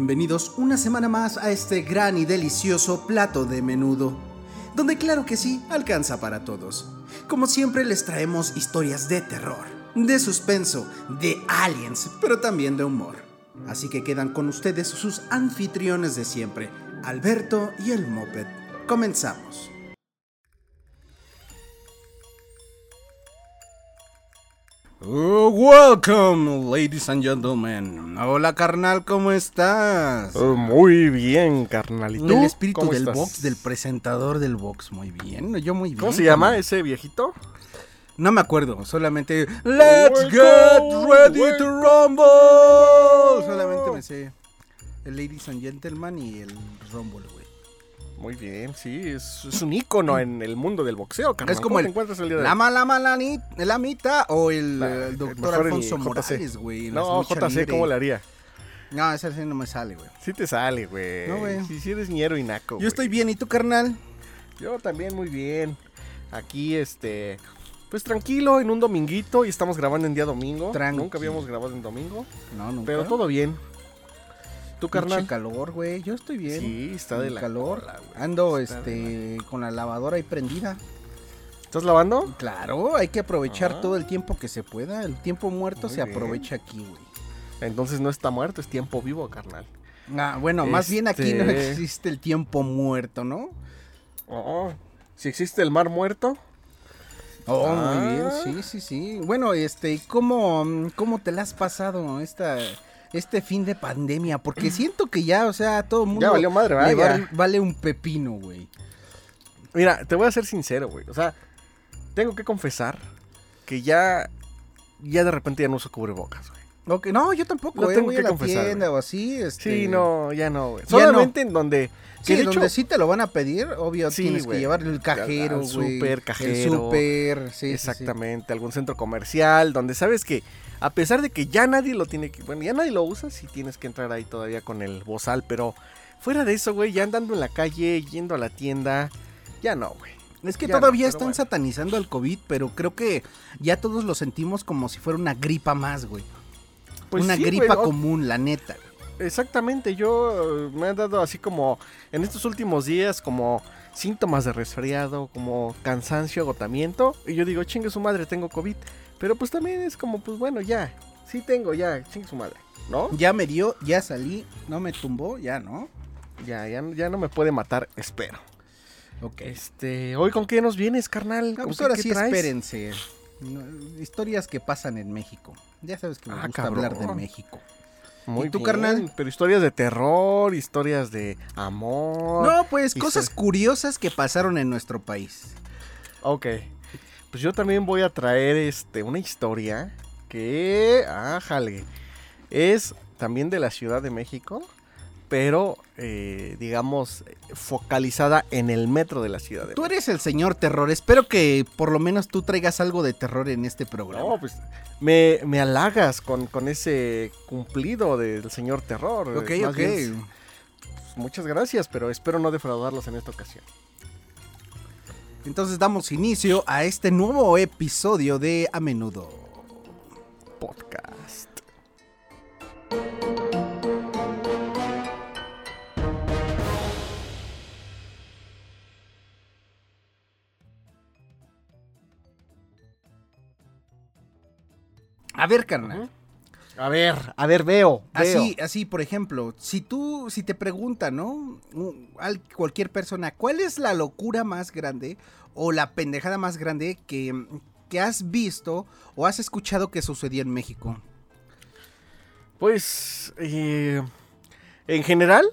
Bienvenidos una semana más a este gran y delicioso plato de menudo, donde claro que sí, alcanza para todos. Como siempre les traemos historias de terror, de suspenso, de aliens, pero también de humor. Así que quedan con ustedes sus anfitriones de siempre, Alberto y el Moped. Comenzamos. Oh, welcome, ladies and gentlemen. Hola, carnal, ¿cómo estás? Oh, muy bien, carnal. ¿Y tú? El espíritu ¿Cómo del estás? box, del presentador del box. Muy bien, yo muy bien. ¿Cómo se llama ese viejito? No me acuerdo, solamente Let's Welcome, get ready to rumble. Solamente me sé el ladies and gentlemen y el rumble, güey. Muy bien, sí, es, es un ícono en el mundo del boxeo, carnal. Es como ¿Cómo el- encuentras el día de La mala malani- la mitad o el, eh, el doctor mejor el Alfonso. Morales, güey. No, JC, libre. ¿cómo le haría? No, ese sí no me sale, güey. Sí te sale, güey. No, güey. Sí, sí eres ñero y naco, Yo güey. estoy bien, ¿y tú, carnal? Yo también muy bien. Aquí, este... Pues tranquilo, en un dominguito y estamos grabando en día domingo. Tranqui. Nunca habíamos grabado en domingo, No, nunca. pero todo bien. ¿Tu Pinche carnal? calor, güey. Yo estoy bien. Sí, está de la calor. cola. Ando, Está este, con la lavadora ahí prendida. ¿Estás lavando? Claro, hay que aprovechar Ah. todo el tiempo que se pueda. El tiempo muerto Muy se bien. aprovecha aquí, güey. Entonces no está muerto, es tiempo vivo, carnal. Ah, bueno, más bien aquí no Este- existe el tiempo muerto, ¿no? Oh, si existe el mar muerto. Oh, Ah. muy bien, sí, sí, sí. Bueno, este, ¿cómo, cómo te la has pasado esta, este fin de pandemia? Porque siento que ya, o sea, todo el mundo Ya valió madre, le ¿verdad? va- vale un pepino, güey. Mira, te voy a ser sincero, güey. O sea, tengo que confesar que ya, ya de repente ya no uso cubrebocas, güey. Ok, no, yo tampoco, Lo eh, tengo voy que a la confesar, tienda güey. o así, este... Sí, no, ya no, güey. No. Solamente en donde... Sí, de donde hecho, sí te lo van a pedir, obvio Sí, tienes güey. que llevar el cajero, Al- güey. al súper, El cajero. súper, sí, sí, sí. Exactamente, algún centro comercial, donde sabes que a pesar de que ya nadie lo tiene que... Bueno, ya nadie lo usa, sí tienes que entrar ahí todavía con el bozal, pero fuera de eso, güey, ya andando en la calle, yendo a la tienda, ya no, güey. Es que Ya todavía están bueno. satanizando al COVID, pero creo que ya todos lo sentimos como si fuera una gripa más, güey. Pues una sí, gripa güey, común, la neta. Exactamente, yo eh, me han dado así como en estos últimos días como síntomas de resfriado, como cansancio, agotamiento, y yo digo, chingue su madre, tengo COVID, pero pues también es como, pues bueno, ya, sí tengo, ya, chingue su madre, ¿no? Ya me dio, ya salí, no me tumbó, ya, ¿no? Ya, ya, ya no me puede matar, espero. Ok. Este, hoy con qué nos vienes, carnal? No, ¿Con pues qué- ahora qué sí traes? espérense. No, historias que pasan en México. Ya sabes que me Ah, gusta hablar de. México. Muy ¿Y tú, bien, carnal? Pero historias de terror, historias de amor. No, pues cosas curiosas que pasaron en nuestro país. Ok. Pues yo también voy a traer este una historia que, ájale, es también de la Ciudad de México, pero eh, digamos focalizada en el metro de la Ciudad de Tú México. eres el señor terror. Espero que por lo menos tú traigas algo de terror en este programa. No, pues me, me halagas con, con ese cumplido del señor terror. ok, Más ok. bien, pues, muchas gracias, pero espero no defraudarlos en esta ocasión. Entonces damos inicio a este nuevo episodio de A Menudo. Podcast. A ver, carnal. A ver, a ver, veo. Así, así, por ejemplo, si tú, si te preguntan, ¿no? Cualquier persona, ¿cuál es la locura más grande o la pendejada más grande que, que has visto o has escuchado que sucedió en México? Pues, eh, en general.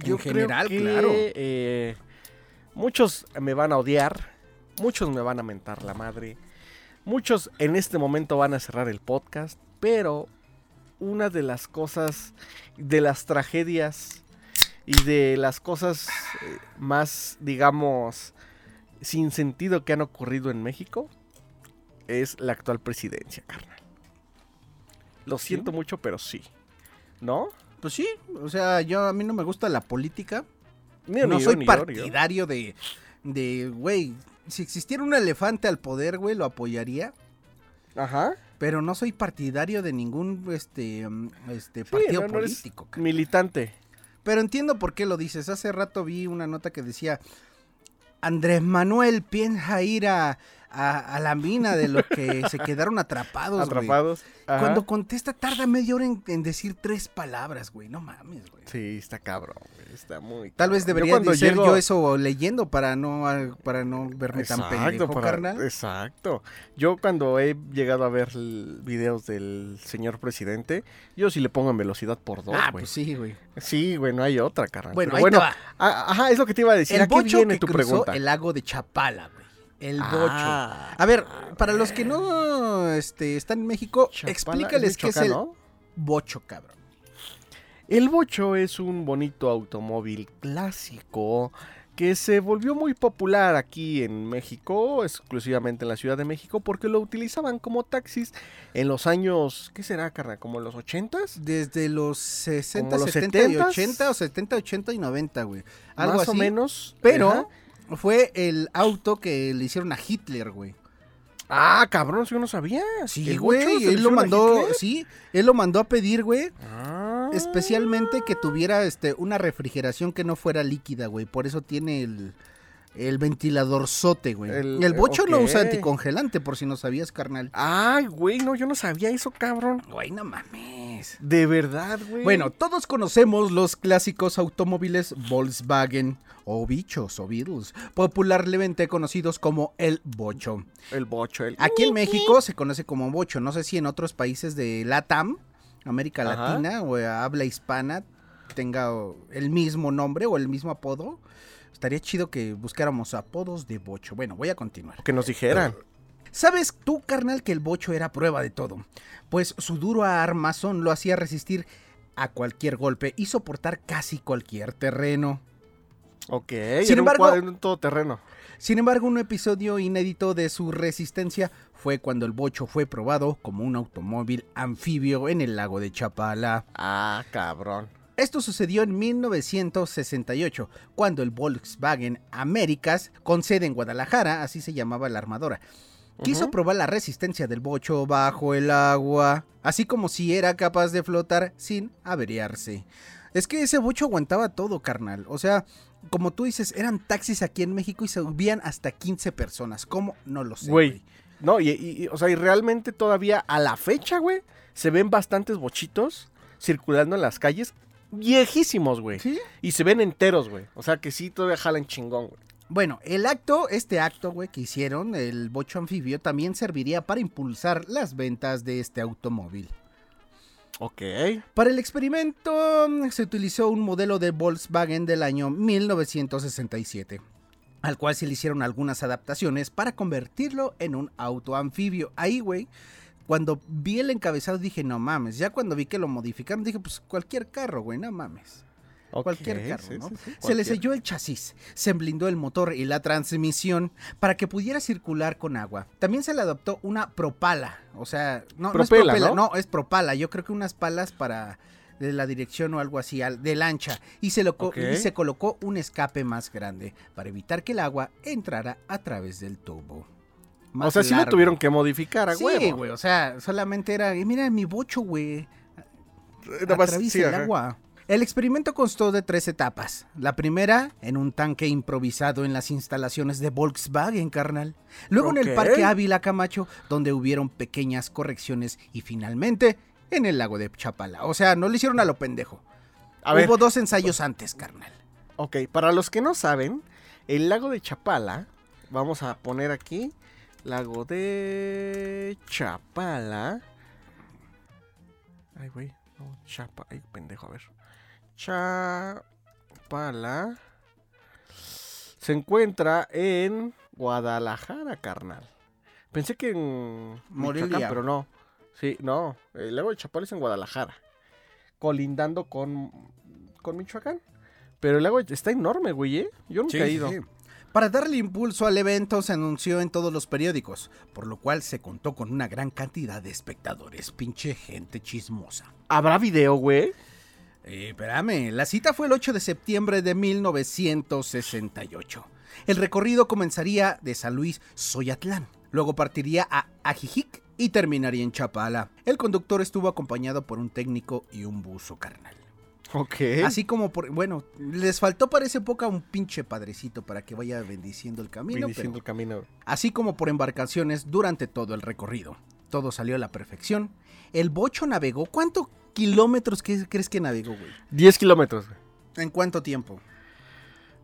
En general, claro. eh, muchos me van a odiar, muchos me van a mentar la madre, muchos en este momento van a cerrar el podcast, pero una de las cosas, de las tragedias y de las cosas eh, más, digamos, sin sentido que han ocurrido en México es la actual presidencia, carnal. Lo ¿Sí? siento mucho, pero sí. ¿No? Pues sí, o sea, yo a mí no me gusta la política. Ni- no ni soy yo, yo. partidario de, de, güey, si existiera un elefante al poder, güey, lo apoyaría. Ajá. Pero no soy partidario de ningún este, mm, este Sí, partido no, no eres político. militante. Pero entiendo por qué lo dices. Hace rato vi una nota que decía, Andrés Manuel piensa ir a, a- a la mina de los que se quedaron atrapados. Atrapados. Cuando contesta tarda media hora en, en decir tres palabras, güey. No mames, güey. Sí, está cabrón, güey. Está muy. Tal vez cabrón. Yo debería cuando de ser llego- yo eso leyendo para no, ah, para no verme tan pendejo, para- carnal. Exacto. Yo cuando he llegado a ver videos del señor presidente, yo sí le pongo en velocidad por dos, ah, güey. pues sí, güey. Sí, güey, no hay otra, carnal. Bueno, Pero ahí bueno, te va. a- ajá, es lo que te iba a decir. El ¿A qué viene que tu cruzó pregunta? el lago de Chapala, güey. El Ah, bocho. A ver, para los que no este, están en México, Chapala, explícales qué es el bocho, cabrón. El bocho es un bonito automóvil clásico que se volvió muy popular aquí en México, exclusivamente en la Ciudad de México, porque lo utilizaban como taxis en los años, ¿qué será, carnal? ¿Como los 80s? Desde los 60, ¿Como los 70 y 70s? 80 o 70, 80 y 90, güey. Algo Más así. o menos. Pero Ajá. Fue el auto que le hicieron a Hitler, güey. Ah, cabrón, si yo no sabía. Sí, ¿El bocho se güey, él lo mandó, sí, él lo mandó a pedir, güey, Ah. especialmente que tuviera este una refrigeración que no fuera líquida, güey. Por eso tiene el el ventilador sote, güey. El- El, bocho no usa anticongelante, por si no sabías, carnal. Ay, güey, no, yo no sabía eso, cabrón. Güey, no mames. De verdad, güey. Bueno, todos conocemos los clásicos automóviles Volkswagen o bichos o Beatles, popularmente conocidos como el bocho. el bocho, el... Aquí en México se conoce como bocho, no sé si en otros países de LATAM, América Ajá. Latina o habla hispana tenga el mismo nombre o el mismo apodo. Estaría chido que buscáramos apodos de bocho. Bueno, voy a continuar. Que nos dijeran. ¿Sabes tú, carnal, que el bocho era prueba de todo? Pues su duro armazón lo hacía resistir a cualquier golpe y soportar casi cualquier terreno. Ok, Sin era embargo- un, todoterreno. Sin embargo, un episodio inédito de su resistencia fue cuando el bocho fue probado como un automóvil anfibio en el lago de Chapala. Ah, cabrón. Esto sucedió en 1968, cuando el Volkswagen Américas, con sede en Guadalajara, así se llamaba la armadora, quiso probar la resistencia del bocho bajo el agua, así como si era capaz de flotar sin averiarse. Es que ese bocho aguantaba todo, carnal. O sea, como tú dices, eran taxis aquí en México y subían hasta 15 personas. ¿Cómo? No lo sé. Güey. No, y, y- y, o sea, y realmente todavía a la fecha, güey, se ven bastantes bochitos circulando en las calles, viejísimos, güey. ¿Sí? Y se ven enteros, güey. O sea, que sí todavía jalan chingón, güey. Bueno, el acto, este acto, güey, que hicieron, el bocho anfibio, también serviría para impulsar las ventas de este automóvil. Ok. Para el experimento mm, se utilizó un modelo de Volkswagen del año 1967, al cual se le hicieron algunas adaptaciones para convertirlo en un auto anfibio. Ahí, güey, cuando vi el encabezado dije, no mames, ya cuando vi que lo modificaron dije, pues cualquier carro, güey, no mames. Ok, Cualquier carro, sí, ¿no? sí, sí, Se le selló el chasis, se blindó el motor y la transmisión para que pudiera circular con agua. También se le adoptó una propala, o sea, no, no es Propela, ¿no? no, es propala. Yo creo que unas palas para de la dirección o algo así, de lancha. Y se, lo y se colocó un escape más grande para evitar que el agua entrara a través del tubo. O sea, sí lo largo. tuvieron que modificar a Sí, güey, o sea, solamente era, "Eh, mira mi bocho, güey nada más, el ajá. El experimento constó de tres etapas. La primera, en un tanque improvisado en las instalaciones de Volkswagen, carnal. Luego en el. Parque Ávila Camacho, donde hubieron pequeñas correcciones. Y finalmente, en el lago de Chapala. O sea, no le hicieron a lo pendejo. A ver, Hubo dos ensayos antes, carnal. ok, para los que no saben, el lago de Chapala, vamos a poner aquí, lago de Chapala. Ay, güey, no, Chapa, ay, pendejo, a ver. Chapala se encuentra en Guadalajara, carnal. Pensé que en Morelia. Pero no. Sí, no, el lago de Chapala es en Guadalajara, colindando con, con Michoacán. Pero el lago está enorme, güey, ¿eh? Yo nunca he ido. Para darle impulso al evento se anunció en todos los periódicos, por lo cual se contó con una gran cantidad de espectadores, pinche gente chismosa. ¿Habrá video, güey? Eh, espérame, la cita fue el 8 de septiembre de 1968. El recorrido comenzaría de San Luis, Soyatlán. Luego partiría a Ajijic, y terminaría en Chapala. El conductor estuvo acompañado por un técnico y un buzo carnal. Ok. Así como por, bueno, les faltó para esa época un pinche padrecito para que vaya bendiciendo el camino, Bendiciendo el camino. así como por embarcaciones durante todo el recorrido. Todo salió a la perfección. El bocho navegó. ¿Cuántos kilómetros que- crees que navegó, güey? 10 kilómetros. güey. ¿En cuánto tiempo?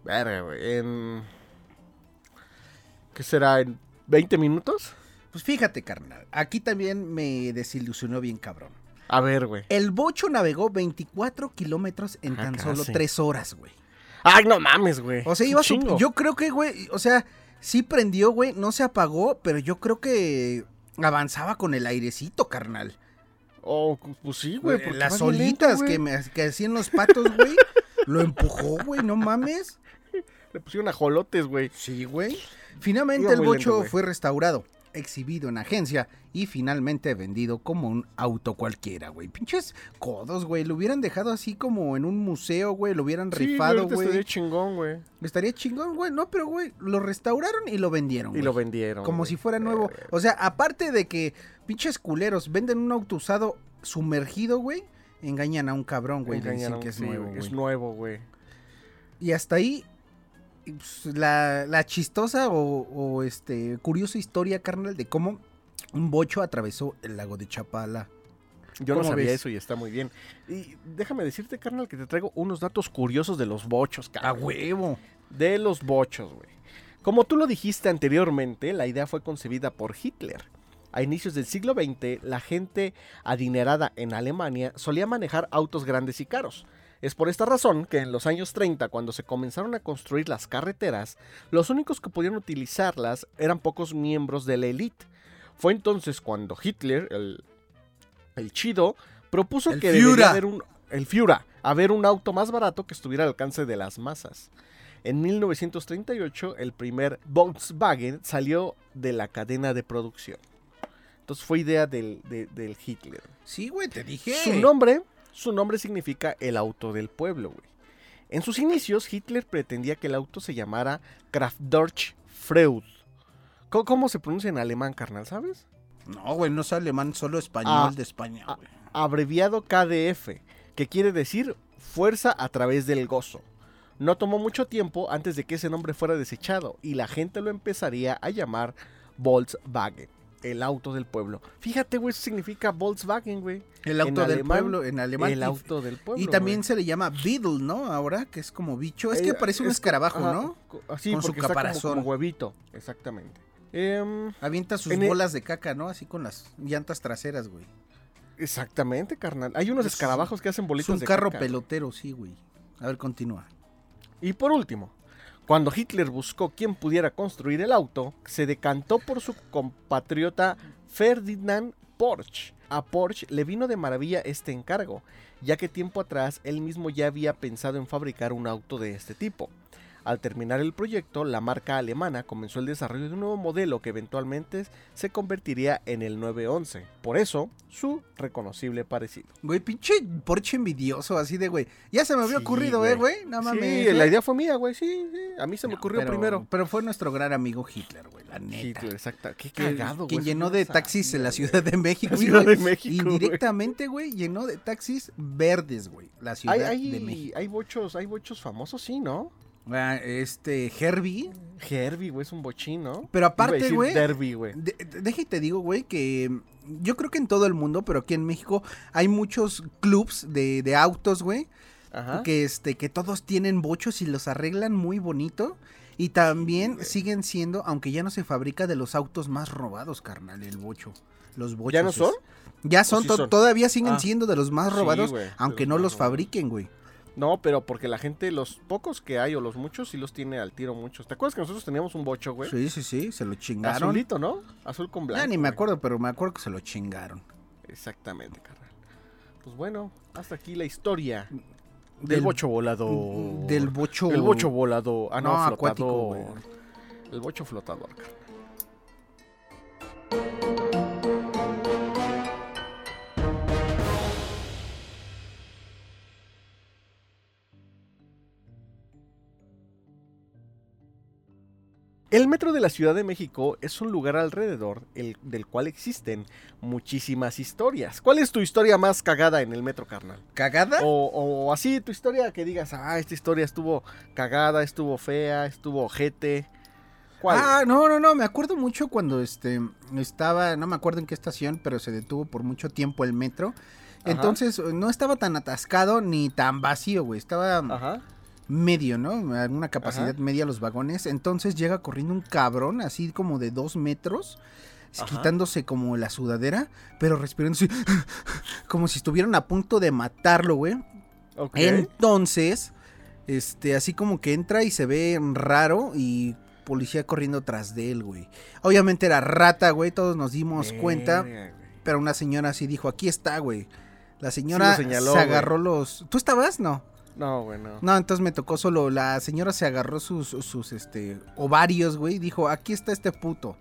Verga, güey. En... ¿Qué será? ¿En 20 minutos? Pues fíjate, carnal. Aquí también me desilusionó bien cabrón. A ver, güey. El bocho navegó 24 kilómetros en Ah, tan solo casi. 3 horas, güey. Ay, no mames, güey. O sea, iba su-. Yo creo que, güey, o sea, sí prendió, güey, no se apagó, pero yo creo que avanzaba con el airecito, carnal. Oh, pues sí, güey. Las olitas que, me, que hacían los patos, güey, lo empujó, güey, no mames. Le pusieron ajolotes, güey. Sí, güey. Finalmente Iba el bocho lento, fue restaurado, exhibido en agencia y finalmente vendido como un auto cualquiera, güey. Pinches codos, güey. Lo hubieran dejado así como en un museo, güey. Lo hubieran Sí, rifado, güey. estaría chingón, güey. Estaría chingón, güey. No, pero, güey, lo restauraron y lo vendieron, Y lo vendieron. Como si fuera nuevo. Verga. O sea, aparte de que pinches culeros venden un auto usado sumergido, güey, engañan a un cabrón, güey. Dicen a un- que es sí, nuevo, güey, güey. Es nuevo, güey. Y hasta ahí, la, la chistosa o, o, este curiosa historia, carnal, de cómo un bocho atravesó el lago de Chapala. Yo no ¿Cómo sabía ves? eso y está muy bien. Y déjame decirte, carnal, que te traigo unos datos curiosos de los bochos, A carnal. huevo. De los bochos, güey. Como tú lo dijiste anteriormente, la idea fue concebida por Hitler. A inicios del siglo XX, la gente adinerada en Alemania solía manejar autos grandes y caros. Es por esta razón que en los años 30, cuando se comenzaron a construir las carreteras, los únicos que podían utilizarlas eran pocos miembros de la élite. Fue entonces cuando Hitler, el, el chido, propuso El que debería Führer. haber un el Führer, haber un auto más barato que estuviera al alcance de las masas. En 1938, el primer Volkswagen salió de la cadena de producción. Entonces fue idea del, de- del Hitler. Sí, güey, te dije. Su nombre, su nombre significa el auto del pueblo, güey. En sus inicios, Hitler pretendía que el auto se llamara Kraftdorch Freud. ¿Cómo, cómo se pronuncia en alemán, carnal, sabes? No, güey, no es alemán, solo español Ah, de España, ah, güey. abreviado KDF, que quiere decir fuerza a través del gozo. No tomó mucho tiempo antes de que ese nombre fuera desechado y la gente lo empezaría a llamar Volkswagen, el auto del pueblo. Fíjate, güey, eso significa Volkswagen, güey. El auto en del alemán, pueblo, en alemán. El auto del pueblo. Y también güey. se le llama Beetle, ¿no? Ahora, que es como bicho. Es que Eh, parece un es- escarabajo, ajá, ¿no? Así, Con su está como- caparazón. Como, huevito, exactamente. Em, Avienta sus el- bolas de caca, ¿no? Así con las llantas traseras, güey. exactamente, carnal. Hay unos Es- escarabajos que hacen Es bolitas un de carro caca. pelotero, sí, güey. A ver, continúa. Y por último, cuando Hitler buscó quién pudiera construir el auto, se decantó por su compatriota Ferdinand Porsche. A Porsche le vino de maravilla este encargo, ya que tiempo atrás él mismo ya había pensado en fabricar un auto de este tipo. Al terminar el proyecto, la marca alemana comenzó el desarrollo de un nuevo modelo que eventualmente se convertiría en el 911. Por eso, su reconocible parecido. Güey, pinche Porsche envidioso, así de, güey. Ya se me había Sí, ocurrido, güey. eh, güey. No mames. sí, ¿eh? la idea fue mía, güey. Sí, sí. A mí se me No, ocurrió pero- primero. Pero fue nuestro gran amigo Hitler, güey, la neta. Hitler, exacto. Qué cagado, güey. Quien llenó de taxis en la Ciudad de México. La Ciudad de México, güey. Indirectamente, güey, llenó de taxis verdes, güey. La Ciudad Hay, hay, de México. hay bochos, hay bochos famosos, sí, ¿no? Ah, Este, Herbie. Herbie, güey, es un bochín, ¿no? Pero aparte, güey. Derby, güey. de- de- Deja y te digo, güey, que yo creo que en todo el mundo, pero aquí en México, hay muchos clubs de, de autos, güey. Ajá. que este que todos tienen bochos y los arreglan muy bonito y también siguen siendo aunque ya no se fabrica de los autos más robados carnal el bocho los bochos ¿Ya no es- son? ya son, sí to- son? todavía siguen Ah. siendo de los más robados aunque no los robados. fabriquen güey No, pero porque la gente, los pocos que hay o los muchos, sí los tiene al tiro muchos. ¿Te acuerdas que nosotros teníamos un bocho, güey? sí sí sí se lo chingaron Azulito, ¿no? Azul con blanco. ya ni me güey. acuerdo pero me acuerdo que se lo chingaron Exactamente, carnal. Pues bueno, hasta aquí la historia del, Del- bocho volador. del bocho El bocho volador. Ah, no, No, acuático, güey. El bocho flotador, carnal. El metro de la Ciudad de México es un lugar alrededor el- del cual existen muchísimas historias. ¿Cuál es tu historia más cagada en el metro, carnal? ¿Cagada? O, o así, tu historia que digas, ah, esta historia estuvo cagada, estuvo fea, estuvo ojete. ¿Cuál? Ah, no, no, no, me acuerdo mucho cuando este estaba, no me acuerdo en qué estación, pero se detuvo por mucho tiempo el metro. Ajá. Entonces no estaba tan atascado ni tan vacío, güey. Estaba Ajá. Medio, ¿no? Una capacidad Ajá. media los vagones. Entonces llega corriendo un cabrón, así como de dos metros, Ajá. quitándose como la sudadera, pero respirando así, como si estuvieran a punto de matarlo, güey. Entonces, este, así como que entra y se ve raro y policía corriendo tras de él, güey. Obviamente era rata, güey, todos nos dimos cuenta, pero una señora así dijo, aquí está, güey. La señora Sí lo señaló, se güey. agarró los... ¿Tú estabas? No. No, güey, no. No, entonces me tocó solo. La señora se agarró sus, sus este, ovarios, güey. y Dijo, aquí está este puto.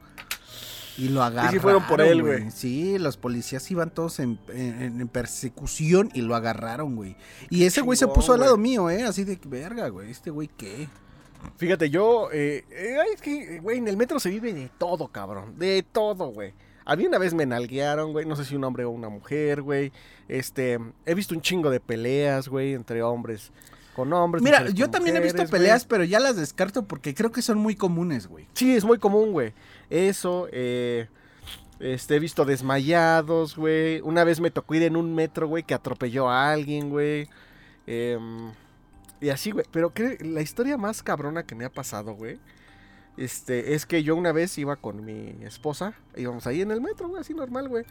Y lo agarraron. fueron por él, güey. Sí, los policías iban todos en, en- en persecución y lo agarraron, güey. Y ese güey se puso al lado mío, ¿eh? Así de verga, güey. Este güey, ¿qué? Fíjate, yo, eh, eh, es que, güey, en el metro se vive de todo, cabrón. De todo, güey. A mí una vez me nalguearon, güey. No sé si un hombre o una mujer, güey. Este, he visto un chingo de peleas, güey, entre hombres con hombres. Mira, yo con también he visto güey. peleas, pero ya las descarto porque creo que son muy comunes, güey. Sí, es muy común, güey. Eso, eh, este, he visto desmayados, güey. Una vez me tocó ir en un metro, güey, que atropelló a alguien, güey. Em, y así, güey. Pero la historia más cabrona que me ha pasado, güey. Este, es que yo una vez iba con mi esposa. Íbamos ahí en el metro, güey, así normal, güey.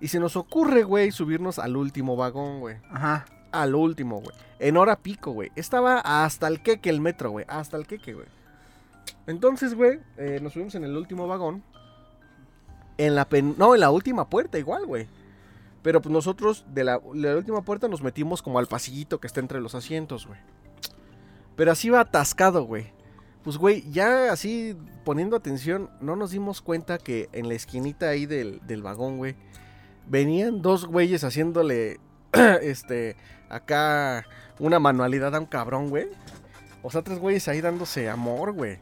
Y se nos ocurre, güey, subirnos al último vagón, güey. Ajá. Al último, güey. En hora pico, güey. Estaba hasta el queque el metro, güey. Hasta el queque, güey. Entonces, güey, eh, nos subimos en el último vagón. En la pen... No, en la última puerta igual, güey. Pero pues nosotros de la, de la última puerta nos metimos como al pasillito que está entre los asientos, güey. Pero así va atascado, güey. Pues, güey, ya así poniendo atención, no nos dimos cuenta que en la esquinita ahí del, del vagón, güey, venían dos güeyes haciéndole, este, acá una manualidad a un cabrón, güey. O sea, tres güeyes ahí dándose amor, güey.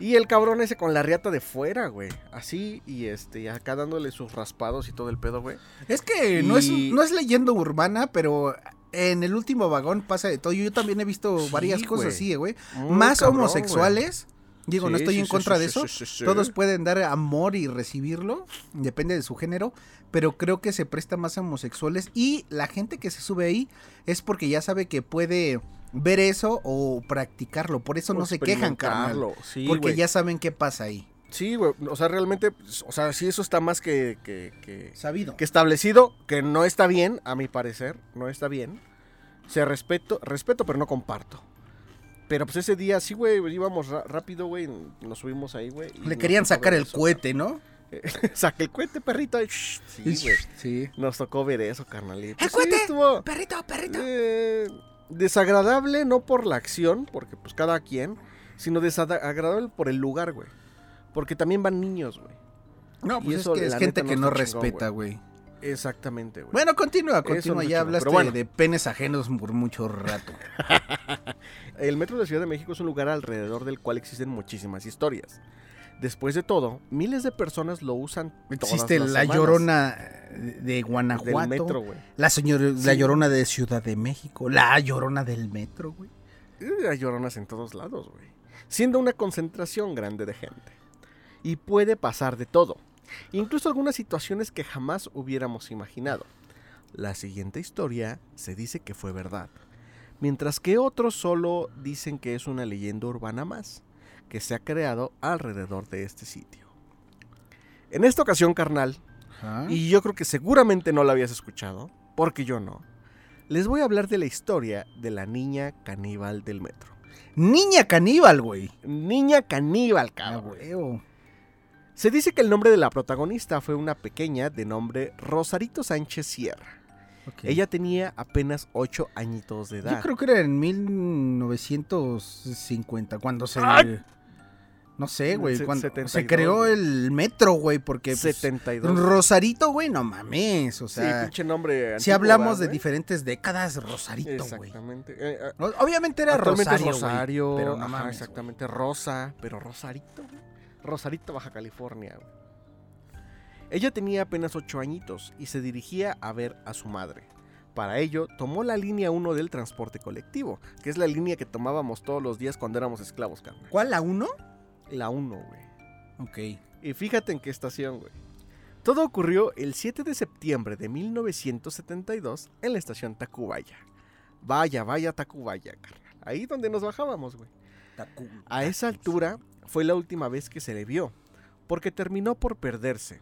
Y el cabrón ese con la riata de fuera, güey. Así, y este, acá dándole sus raspados y todo el pedo, güey. Es que no, es, no es leyenda urbana, pero en el último vagón pasa de todo. Yo también he visto Sí, varias cosas así, güey. Más cabrón, homosexuales. Digo, no estoy sí, en contra de eso. Todos pueden dar amor y recibirlo. Depende de su género. Pero creo que se presta más a homosexuales. Y la gente que se sube ahí es porque ya sabe que puede ver eso o practicarlo. Por eso no se quejan, carnal. Porque ya saben qué pasa ahí. Sí, güey. O sea, realmente, pues, o sea, sí, eso está más que, que, que, Sabido. que establecido, que no está bien, a mi parecer, no está bien. Se respeto, respeto, pero no comparto. Pero pues ese día sí, güey, íbamos ra- rápido, güey, nos subimos ahí, güey. Le querían sacar el eso, cohete, ¿no? cabrón. Saca el cohete, perrito. Sí, güey. Sí. Nos tocó ver eso, carnalito. ¡El Sí, cohete! estuvo, Perrito, perrito. eh, desagradable, no por la acción, porque pues cada quien, sino desagradable por el lugar, güey. Porque también van niños, güey. No, pues eso, es que es gente que no no está chingón, respeta, güey. Exactamente, güey. Bueno, continúa, continúa. no ya hablaste bueno. de penes ajenos por mucho rato. El metro de Ciudad de México es un lugar alrededor del cual existen muchísimas historias. Después de todo, miles de personas lo usan. todas Existe las la semanas llorona de del Guanajuato. metro, güey. La señor, la llorona de Ciudad de México. La llorona del metro, güey. Eh, Hay lloronas en todos lados, güey. Siendo una concentración grande de gente. Y puede pasar de todo. Incluso algunas situaciones que jamás hubiéramos imaginado. La siguiente historia se dice que fue verdad. Mientras que otros solo dicen que es una leyenda urbana más, que se ha creado alrededor de este sitio. En esta ocasión, carnal, y yo creo que seguramente no la habías escuchado, porque yo no, les voy a hablar de la historia de la niña caníbal del metro. Niña caníbal, güey. Niña caníbal, cabrón. Se dice que el nombre de la protagonista fue una pequeña de nombre Rosarito Sánchez Sierra. Ella tenía apenas 8 añitos de edad. Yo creo que era en 1950, cuando se... ¡Ay! No sé, güey. Se- cuando 72, se creó el metro, güey, porque. pues, 72. Rosarito, güey, no mames. O sí, sea, pinche nombre. si hablamos ¿verdad, de diferentes décadas, Rosarito, güey. Exactamente. Eh, eh, Obviamente era Rosario, Rosario, pero no mames, exactamente. Rosa, pero Rosarito, güey. Rosarito, Baja California. Ella tenía apenas 8 añitos y se dirigía a ver a su madre. Para ello, tomó la línea 1 del transporte colectivo, que es la línea que tomábamos todos los días cuando éramos esclavos, carnal. ¿Cuál, la 1? La 1, güey. Ok. Y fíjate en qué estación, güey. Todo ocurrió el 7 de septiembre de 1972 en la estación Tacubaya. Vaya, vaya Tacubaya, carnal. Ahí donde nos bajábamos, güey. A esa altura fue la última vez que se le vio, porque terminó por perderse.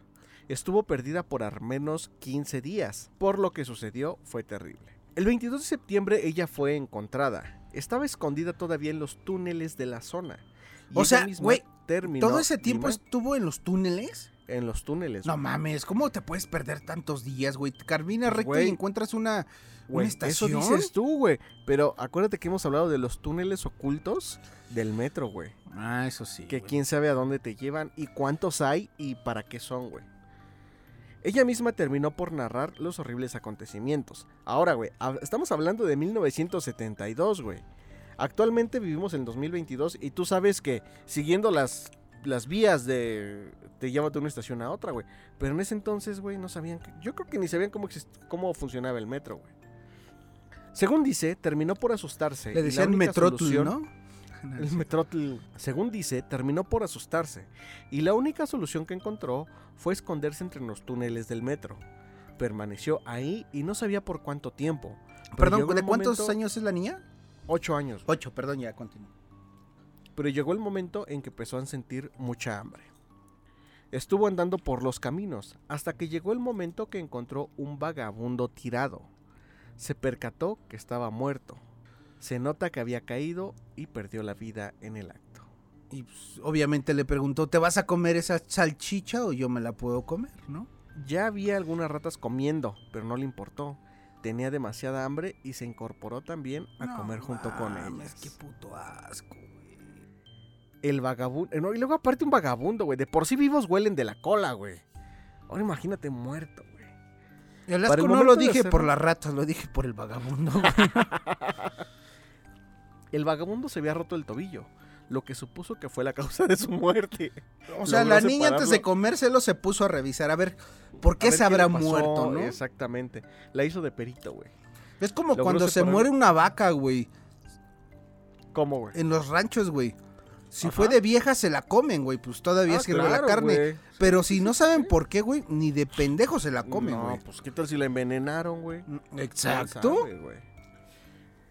Estuvo perdida por al menos 15 días, por lo que sucedió fue terrible. El 22 de septiembre ella fue encontrada. Estaba escondida todavía en los túneles de la zona. Y O sea, güey, terminó ¿Todo ese tiempo estuvo en los túneles? En los túneles. No güey. mames, ¿cómo te puedes perder tantos días, güey? Caminas recto Güey. y encuentras una, Güey, una estación. Eso dices tú, güey. Pero acuérdate que hemos hablado de los túneles ocultos del metro, güey. Ah, eso sí. Que quién sabe a dónde te llevan y cuántos hay y para qué son, güey. Ella misma terminó por narrar los horribles acontecimientos. Ahora, güey, estamos hablando de 1972, güey. Actualmente vivimos en 2022 y tú sabes que siguiendo las, las vías de... te lleva de una estación a otra, güey. Pero en ese entonces, güey, no sabían... que- yo creo que ni sabían cómo, cómo funcionaba el metro, güey. Según dice, terminó por asustarse. Le decían solución- ¿no? el Metrotl, según dice, terminó por asustarse y la única solución que encontró fue esconderse entre los túneles del metro. Permaneció ahí y no sabía por cuánto tiempo. pero Perdón, ¿de cuántos momento- años es la niña? Ocho años. Ocho, perdón, ya, continúo. Pero llegó el momento en que empezó a sentir mucha hambre. Estuvo andando por los caminos hasta que llegó el momento que encontró un vagabundo tirado. Se percató que estaba muerto. Se nota que había caído y perdió la vida en el acto. Y pues, obviamente le preguntó, ¿te vas a comer esa salchicha o yo me la puedo comer, no? Ya había algunas ratas comiendo, pero no le importó. Tenía demasiada hambre y se incorporó también a No comer junto con ellas. Qué puto asco. El vagabundo. No, y luego aparte un vagabundo, güey. De por sí vivos huelen de la cola, güey. Ahora imagínate muerto, güey. El asco no lo dije por las ratas, lo dije por el vagabundo. El vagabundo se había roto el tobillo, lo que supuso que fue la causa de su muerte. O sea, Logró la niña antes de comérselo se puso a revisar, a ver, ¿por qué ver se habrá muerto, no? Exactamente. La hizo de perito, güey. Es como Logró cuando se muere una vaca, güey, ¿Cómo, güey? en los ranchos, güey. Si Ajá. fue de vieja, se la comen, güey, pues todavía Ah, sirve la claro, carne. Pero si no saben por qué, güey, ni de pendejo se la comen, no, güey. pues qué tal si la envenenaron, güey. Exacto. ¿Quién sabe, güey?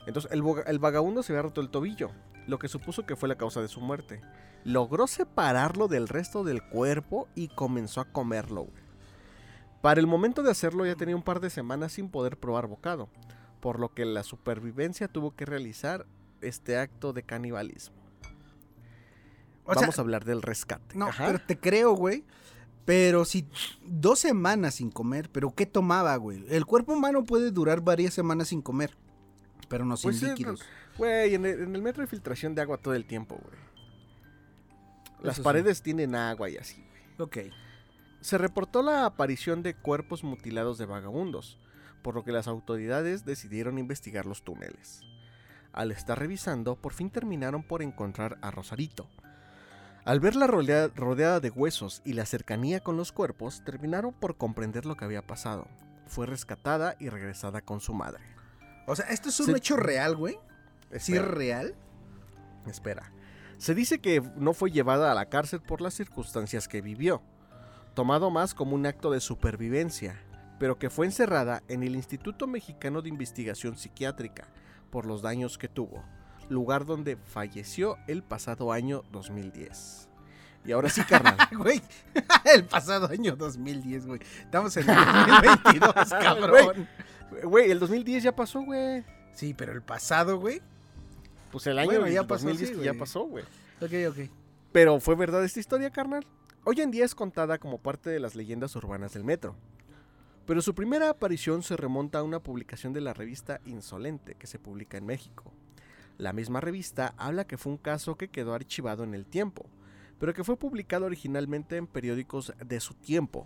Entonces, el, el vagabundo se había roto el tobillo, lo que supuso que fue la causa de su muerte. Logró separarlo del resto del cuerpo y comenzó a comerlo, güey. Para el momento de hacerlo ya tenía un par de semanas sin poder probar bocado, por lo que la supervivencia tuvo que realizar este acto de canibalismo. Sea, Vamos a hablar del rescate. no, Ajá. pero te creo, güey. Pero si dos semanas sin comer, ¿pero qué tomaba, güey? El cuerpo humano puede durar varias semanas sin comer, pero no sin Pues líquidos. Güey, en el, en el metro hay filtración de agua todo el tiempo, güey. Las Eso sí. paredes tienen agua y así. Ok. Se reportó la aparición de cuerpos mutilados de vagabundos, por lo que las autoridades decidieron investigar los túneles. Al estar revisando, por fin terminaron por encontrar a Rosarito. Al verla rodea- rodeada de huesos y la cercanía con los cuerpos, terminaron por comprender lo que había pasado. Fue rescatada y regresada con su madre. O sea, esto es un Se- hecho real, güey. ¿Sí es real? Espera. Se dice que no fue llevada a la cárcel por las circunstancias que vivió, tomado más como un acto de supervivencia, pero que fue encerrada en el Instituto Mexicano de Investigación Psiquiátrica por los daños que tuvo, lugar donde falleció el pasado año 2010. Y ahora sí, carnal. Güey, el pasado año 2010, güey. Estamos en el 2022, cabrón. Güey, el 2010 ya pasó, güey. Sí, pero el pasado, güey. Pues el año Bueno, ya pasó, 2010 sí, que ya pasó, güey. Ok, ok. Pero fue verdad esta historia, carnal. Hoy en día es contada como parte de las leyendas urbanas del metro. Pero su primera aparición se remonta a una publicación de la revista Insolente que se publica en México. La misma revista habla que fue un caso que quedó archivado en el tiempo, pero que fue publicado originalmente en periódicos de su tiempo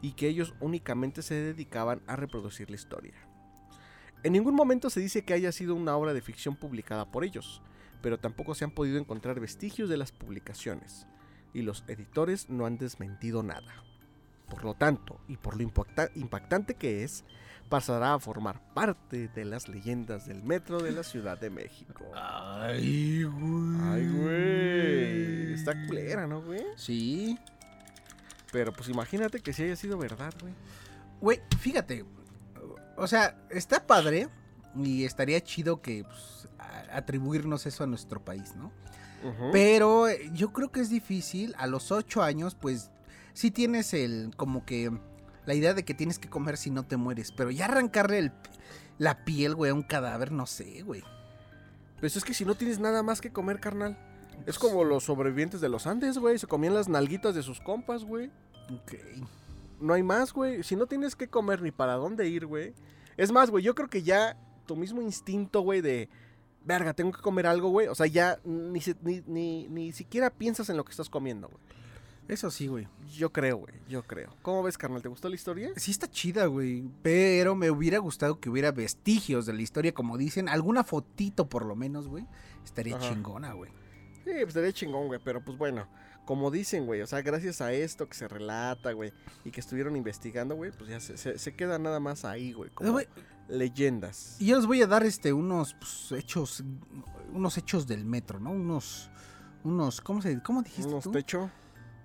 y que ellos únicamente se dedicaban a reproducir la historia. En ningún momento se dice que haya sido una obra de ficción publicada por ellos, pero tampoco se han podido encontrar vestigios de las publicaciones, y los editores no han desmentido nada. Por lo tanto, y por lo impacta- impactante que es, pasará a formar parte de las leyendas del metro de la Ciudad de México. Ay, güey. Ay, güey. Está culera, ¿no, güey? Sí. Pero pues imagínate que si haya sido verdad, güey. Güey, fíjate. O sea, está padre y estaría chido que pues, atribuirnos eso a nuestro país, ¿no? Pero eh, yo creo que es difícil. A los ocho años, pues, sí tienes el, como que, la idea de que tienes que comer si no te mueres. Pero ya arrancarle el- la piel, güey, a un cadáver, no sé, güey. Pues es que si no tienes nada más que comer, carnal. Es como los sobrevivientes de los Andes, güey. Se comían las nalguitas de sus compas, güey. Ok. No hay más, güey. Si no tienes que comer ni para dónde ir, güey. Es más, güey, yo creo que ya tu mismo instinto, güey, de... Verga, tengo que comer algo, güey. O sea, ya ni, ni, ni, ni siquiera piensas en lo que estás comiendo, güey. Eso sí, güey. Yo creo, güey. Yo creo. ¿Cómo ves, carnal? ¿Te gustó la historia? Sí está chida, güey. Pero me hubiera gustado que hubiera vestigios de la historia, como dicen. Alguna fotito, por lo menos, güey. Estaría Ajá. chingona, güey. Sí, pues estaría chingón, güey. Pero pues bueno, como dicen, güey. O sea, gracias a esto que se relata, güey. Y que estuvieron investigando, güey. Pues ya se, se, se queda nada más ahí, güey. Como Güey, leyendas. Y yo les voy a dar este unos pues, hechos unos hechos del metro, ¿no? Unos unos ¿cómo se cómo dijiste Unos tú? techo.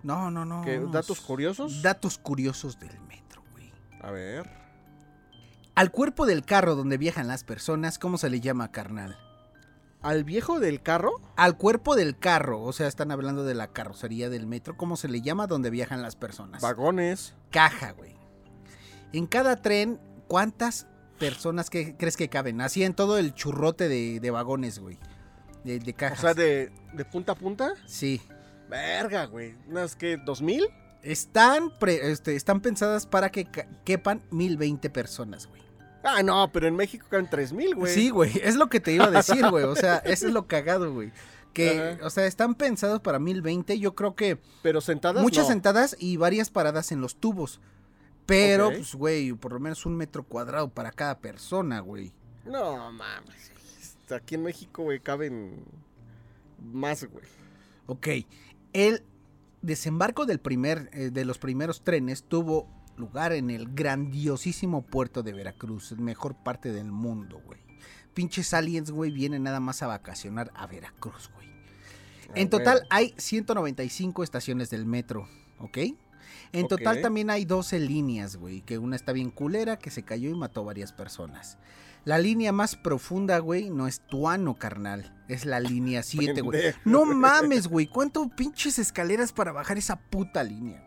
No, no, no. ¿Qué, ¿Datos curiosos? Datos curiosos del metro, güey. A ver. Al cuerpo del carro donde viajan las personas, ¿cómo se le llama, carnal? ¿Al viejo del carro? Al cuerpo del carro, o sea, están hablando de la carrocería del metro, ¿cómo se le llama donde viajan las personas? Vagones. Caja, güey. En cada tren, ¿cuántas personas que crees que caben? Así en todo el churrote de, de vagones, güey. De, de O cajas. sea, de, de punta a punta. Sí. Verga, güey. ¿Unas que? ¿Dos mil? Están, pre- este, están pensadas para que quepan 1020 personas, güey. Ah, no, pero en México caen tres mil, güey. Sí, güey, es lo que te iba a decir, güey. O sea, eso es lo cagado, güey. Que, Ajá. o sea, están pensados para 1020. Yo creo que Pero sentadas. muchas no. sentadas y varias paradas en los tubos. Pero, pues, güey, por lo menos un metro cuadrado para cada persona, güey. No, mames. Aquí en México, güey, caben más, güey. Ok. El desembarco del primer, eh, de los primeros trenes tuvo lugar en el grandiosísimo puerto de Veracruz, mejor parte del mundo, güey. Pinches aliens, güey, vienen nada más a vacacionar a Veracruz, güey. En total hay 195 estaciones del metro, ¿ok? En total también hay 12 líneas, güey, que una está bien culera, que se cayó y mató varias personas. La línea más profunda, güey, no es Tuano, carnal, es la línea 7, güey. No mames, güey, ¿cuánto pinches escaleras para bajar esa puta línea?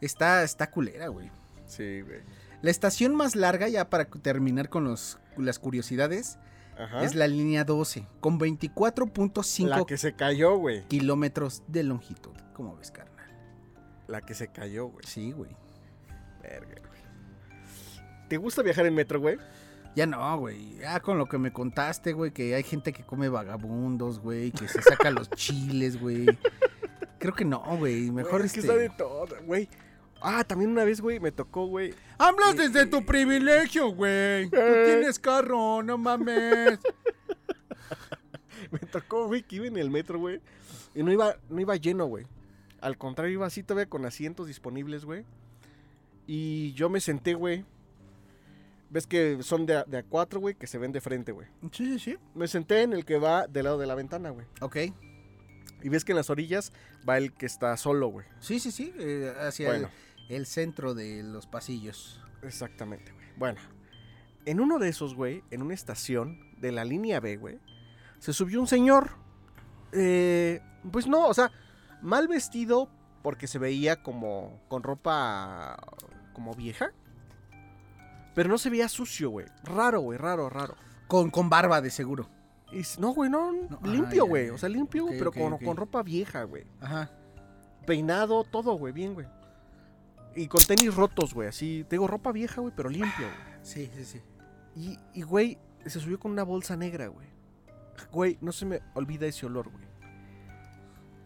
Está, está culera, güey. Sí, güey. La estación más larga, ya para terminar con los, las curiosidades, Ajá. es la línea 12, con 24.5 La que se cayó, güey. kilómetros de longitud. ¿Cómo ves, carnal? La que se cayó, güey. Sí, güey. Verga, güey. ¿Te gusta viajar en metro, güey? Ya no, güey. Ya con lo que me contaste, güey, que hay gente que come vagabundos, güey, que se saca los chiles, güey. Creo que no, güey. Mejor Güey, es que este... está de todo, güey. Ah, también una vez, güey, me tocó, güey. Hablas desde tu privilegio, güey. Tú Eh. tienes carro, no mames. Me tocó, güey, que iba en el metro, güey. Y no iba, no iba lleno, güey. Al contrario, iba así todavía con asientos disponibles, güey. Y yo me senté, güey. Ves que son de a, de a cuatro, güey, que se ven de frente, güey. Sí, sí, sí. Me senté en el que va del lado de la ventana, güey. Ok. Y ves que en las orillas va el que está solo, güey. Sí, sí, sí. eh, hacia Bueno. el, el centro de los pasillos. Exactamente, güey. Bueno, en uno de esos, güey, en una estación de la línea B, güey, se subió un señor. eh, pues no, o sea, mal vestido porque se veía como con ropa como vieja. Pero no se veía sucio, güey. Raro, güey, raro, raro. Con, con barba, de seguro. Y no, güey, no, No, ah, limpio, güey. O sea, limpio, pero con, con ropa vieja, güey. Ajá. Peinado, todo, güey, bien, güey. Y con tenis rotos, güey, así. Tengo ropa vieja, güey, pero limpio, güey. Sí, sí, sí. Y, y, güey, se subió con una bolsa negra, güey. Güey, no se me olvida ese olor, güey.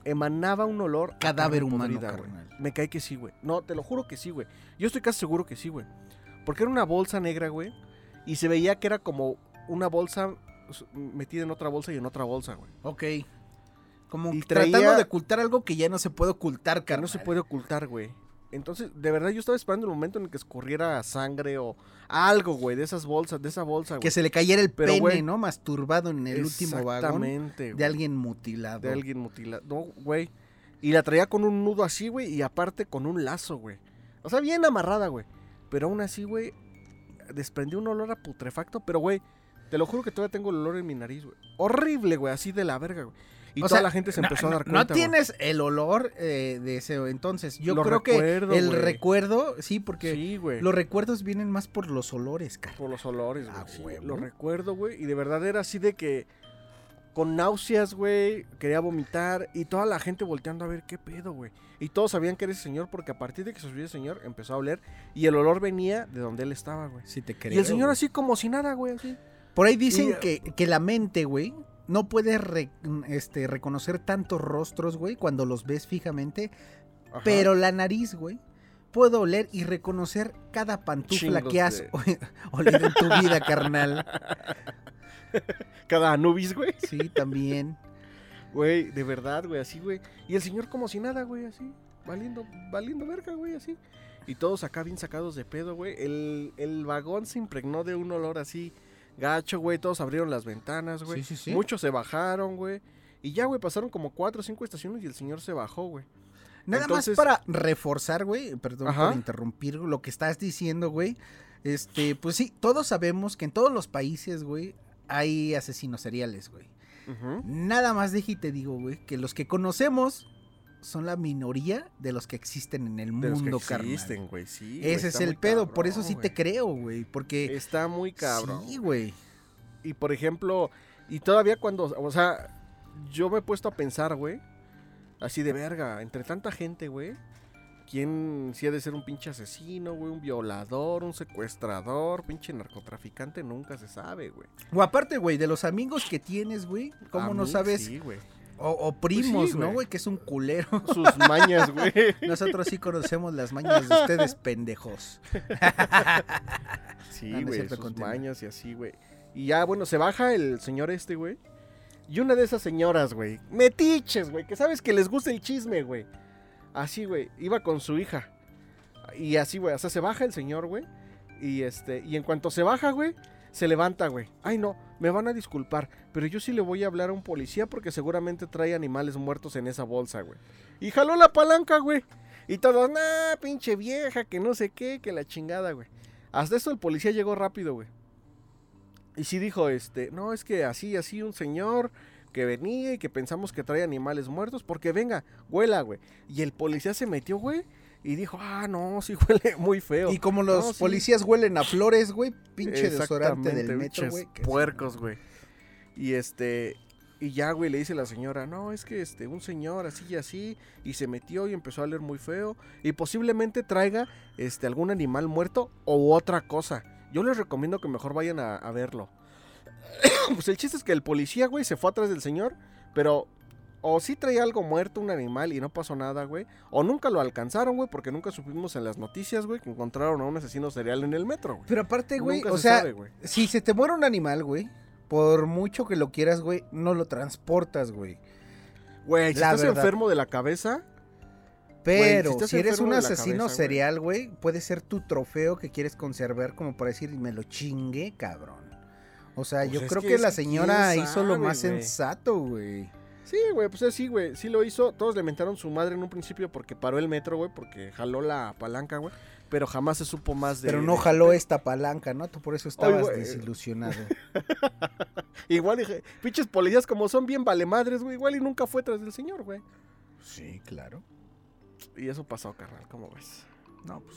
emanaba un olor Cadáver humano, podrida, carnal. Me cae que sí, güey. No, te lo juro que sí, güey. Yo estoy casi seguro que sí, güey. Porque era una bolsa negra, güey. Y se veía que era como una bolsa s- metida en otra bolsa y en otra bolsa, güey. Ok. Como Y tratando de ocultar algo que ya no se puede ocultar, carnal. no se puede ocultar, güey. Entonces, de verdad, yo estaba esperando el momento en el que escurriera sangre o algo, güey, de esas bolsas, de esa bolsa, güey. Que se le cayera el Pero, pene, güey, ¿no? Masturbado en el último vagón Exactamente, de alguien mutilado. De alguien mutilado. No, güey. Y la traía con un nudo así, güey, y aparte con un lazo, güey. O sea, bien amarrada, güey. Pero aún así, güey, desprendió un olor a putrefacto, pero, güey, te lo juro que todavía tengo el olor en mi nariz, güey. Horrible, güey, así de la verga, güey. Y O toda sea, la gente se no- empezó a dar cuenta, No tienes el olor eh, de ese entonces. Yo Lo creo recuerdo, que el güey. recuerdo, sí, porque Sí, güey. los recuerdos vienen más por los olores, cara. Por los olores, güey. Ah, sí, lo recuerdo, güey. Y de verdad era así de que con náuseas, güey, quería vomitar y toda la gente volteando a ver qué pedo, güey. Y todos sabían que era ese señor porque a partir de que se subió el señor empezó a oler y el olor venía de donde él estaba, güey. Sí te creo. Y el señor güey. así como si nada, güey, así. Por ahí dicen y- que, que la mente, güey, no puede re- este, reconocer tantos rostros, güey, cuando los ves fijamente. Ajá. Pero la nariz, güey, puede oler y reconocer cada pantufla Chingos que has de- olido en tu vida, carnal. Cada Anubis, güey. Sí, también. Güey, de verdad, güey, así, güey. Y el señor como si nada, güey, así. Valiendo, valiendo verga, güey, así. Y todos acá bien sacados de pedo, güey. El, el vagón se impregnó de un olor así gacho, güey. Todos abrieron las ventanas, güey. Sí, sí, sí. Muchos se bajaron, güey. Y ya, güey, pasaron como cuatro o cinco estaciones y el señor se bajó, güey. Nada Entonces- más para reforzar, güey, perdón Ajá. por interrumpir lo que estás diciendo, güey. Este, pues sí, todos sabemos que en todos los países, güey, hay asesinos seriales, güey. Nada más deje y te digo, güey, que los que conocemos son la minoría de los que existen en el De los que mundo, carnal. existen, güey, sí. Ese es el pedo, cabrón, por eso sí te creo, güey, porque Está muy cabrón. Sí, güey. Y por ejemplo, y todavía cuando, o sea, yo me he puesto a pensar, güey, así de verga, entre tanta gente, güey, ¿quién si ha de ser un pinche asesino, güey, un violador, un secuestrador, pinche narcotraficante? Nunca se sabe, güey. O aparte, güey, de los amigos que tienes, güey, ¿cómo no sabes? Sí, güey. O, o primos, sí, ¿no, güey. Que es un culero. Sus mañas, güey. Nosotros sí conocemos las mañas de ustedes, pendejos. Sí, Ah, no güey, sus mañas y así, güey. Y ya, bueno, se baja el señor este, güey. Y una de esas señoras, güey, metiches, güey, que sabes que les gusta el chisme, güey. Así, güey, iba con su hija. Y así, güey, o sea, se baja el señor, güey. Y este, y en cuanto se baja, güey, se levanta, güey. Ay, no, me van a disculpar, pero yo sí le voy a hablar a un policía porque seguramente trae animales muertos en esa bolsa, güey. Y jaló la palanca, güey. Y todos, nah, pinche vieja, que no sé qué, que la chingada, güey. Hasta eso el policía llegó rápido, güey. Y sí dijo, este, no, es que así, así un señor que venía y que pensamos que trae animales muertos, porque venga, huela, güey. Y el policía se metió, güey, y dijo, ah, no, sí huele muy feo. Y como los No, sí. policías huelen a flores, güey, pinche desodorante del metro, güey. Puercos, güey. Y este, y ya, güey, le dice la señora, no, es que este, un señor así y así, y se metió y empezó a leer muy feo, y posiblemente traiga, este, algún animal muerto o otra cosa. Yo les recomiendo que mejor vayan a, a verlo. pues el chiste es que el policía, güey, se fue atrás del señor, pero o sí traía algo muerto, un animal, y no pasó nada, güey. O nunca lo alcanzaron, güey, porque nunca supimos en las noticias, güey, que encontraron a un asesino serial en el metro, güey. Pero aparte, güey, Nunca o se sea, sabe, güey. si se te muere un animal, güey, por mucho que lo quieras, güey, no lo transportas, güey. Güey, si La estás verdad. enfermo de la cabeza, Pero si eres un asesino cabeza, serial, güey, puede ser tu trofeo que quieres conservar como para decir, me lo chingué, cabrón. O sea, Pues yo creo que la señora hizo lo más sensato, güey. sí, güey, pues así, güey, sí lo hizo. Todos le mentaron su madre en un principio porque paró el metro, güey, porque jaló la palanca, güey. Pero jamás se supo más de. Pero no de- jaló esta palanca, ¿no? Tú por eso estabas desilusionado. Igual dije, pinches policías como son bien vale madres, güey. Igual y nunca fue tras del señor, güey. sí, claro. Y eso pasó, carnal, ¿cómo ves? No, pues.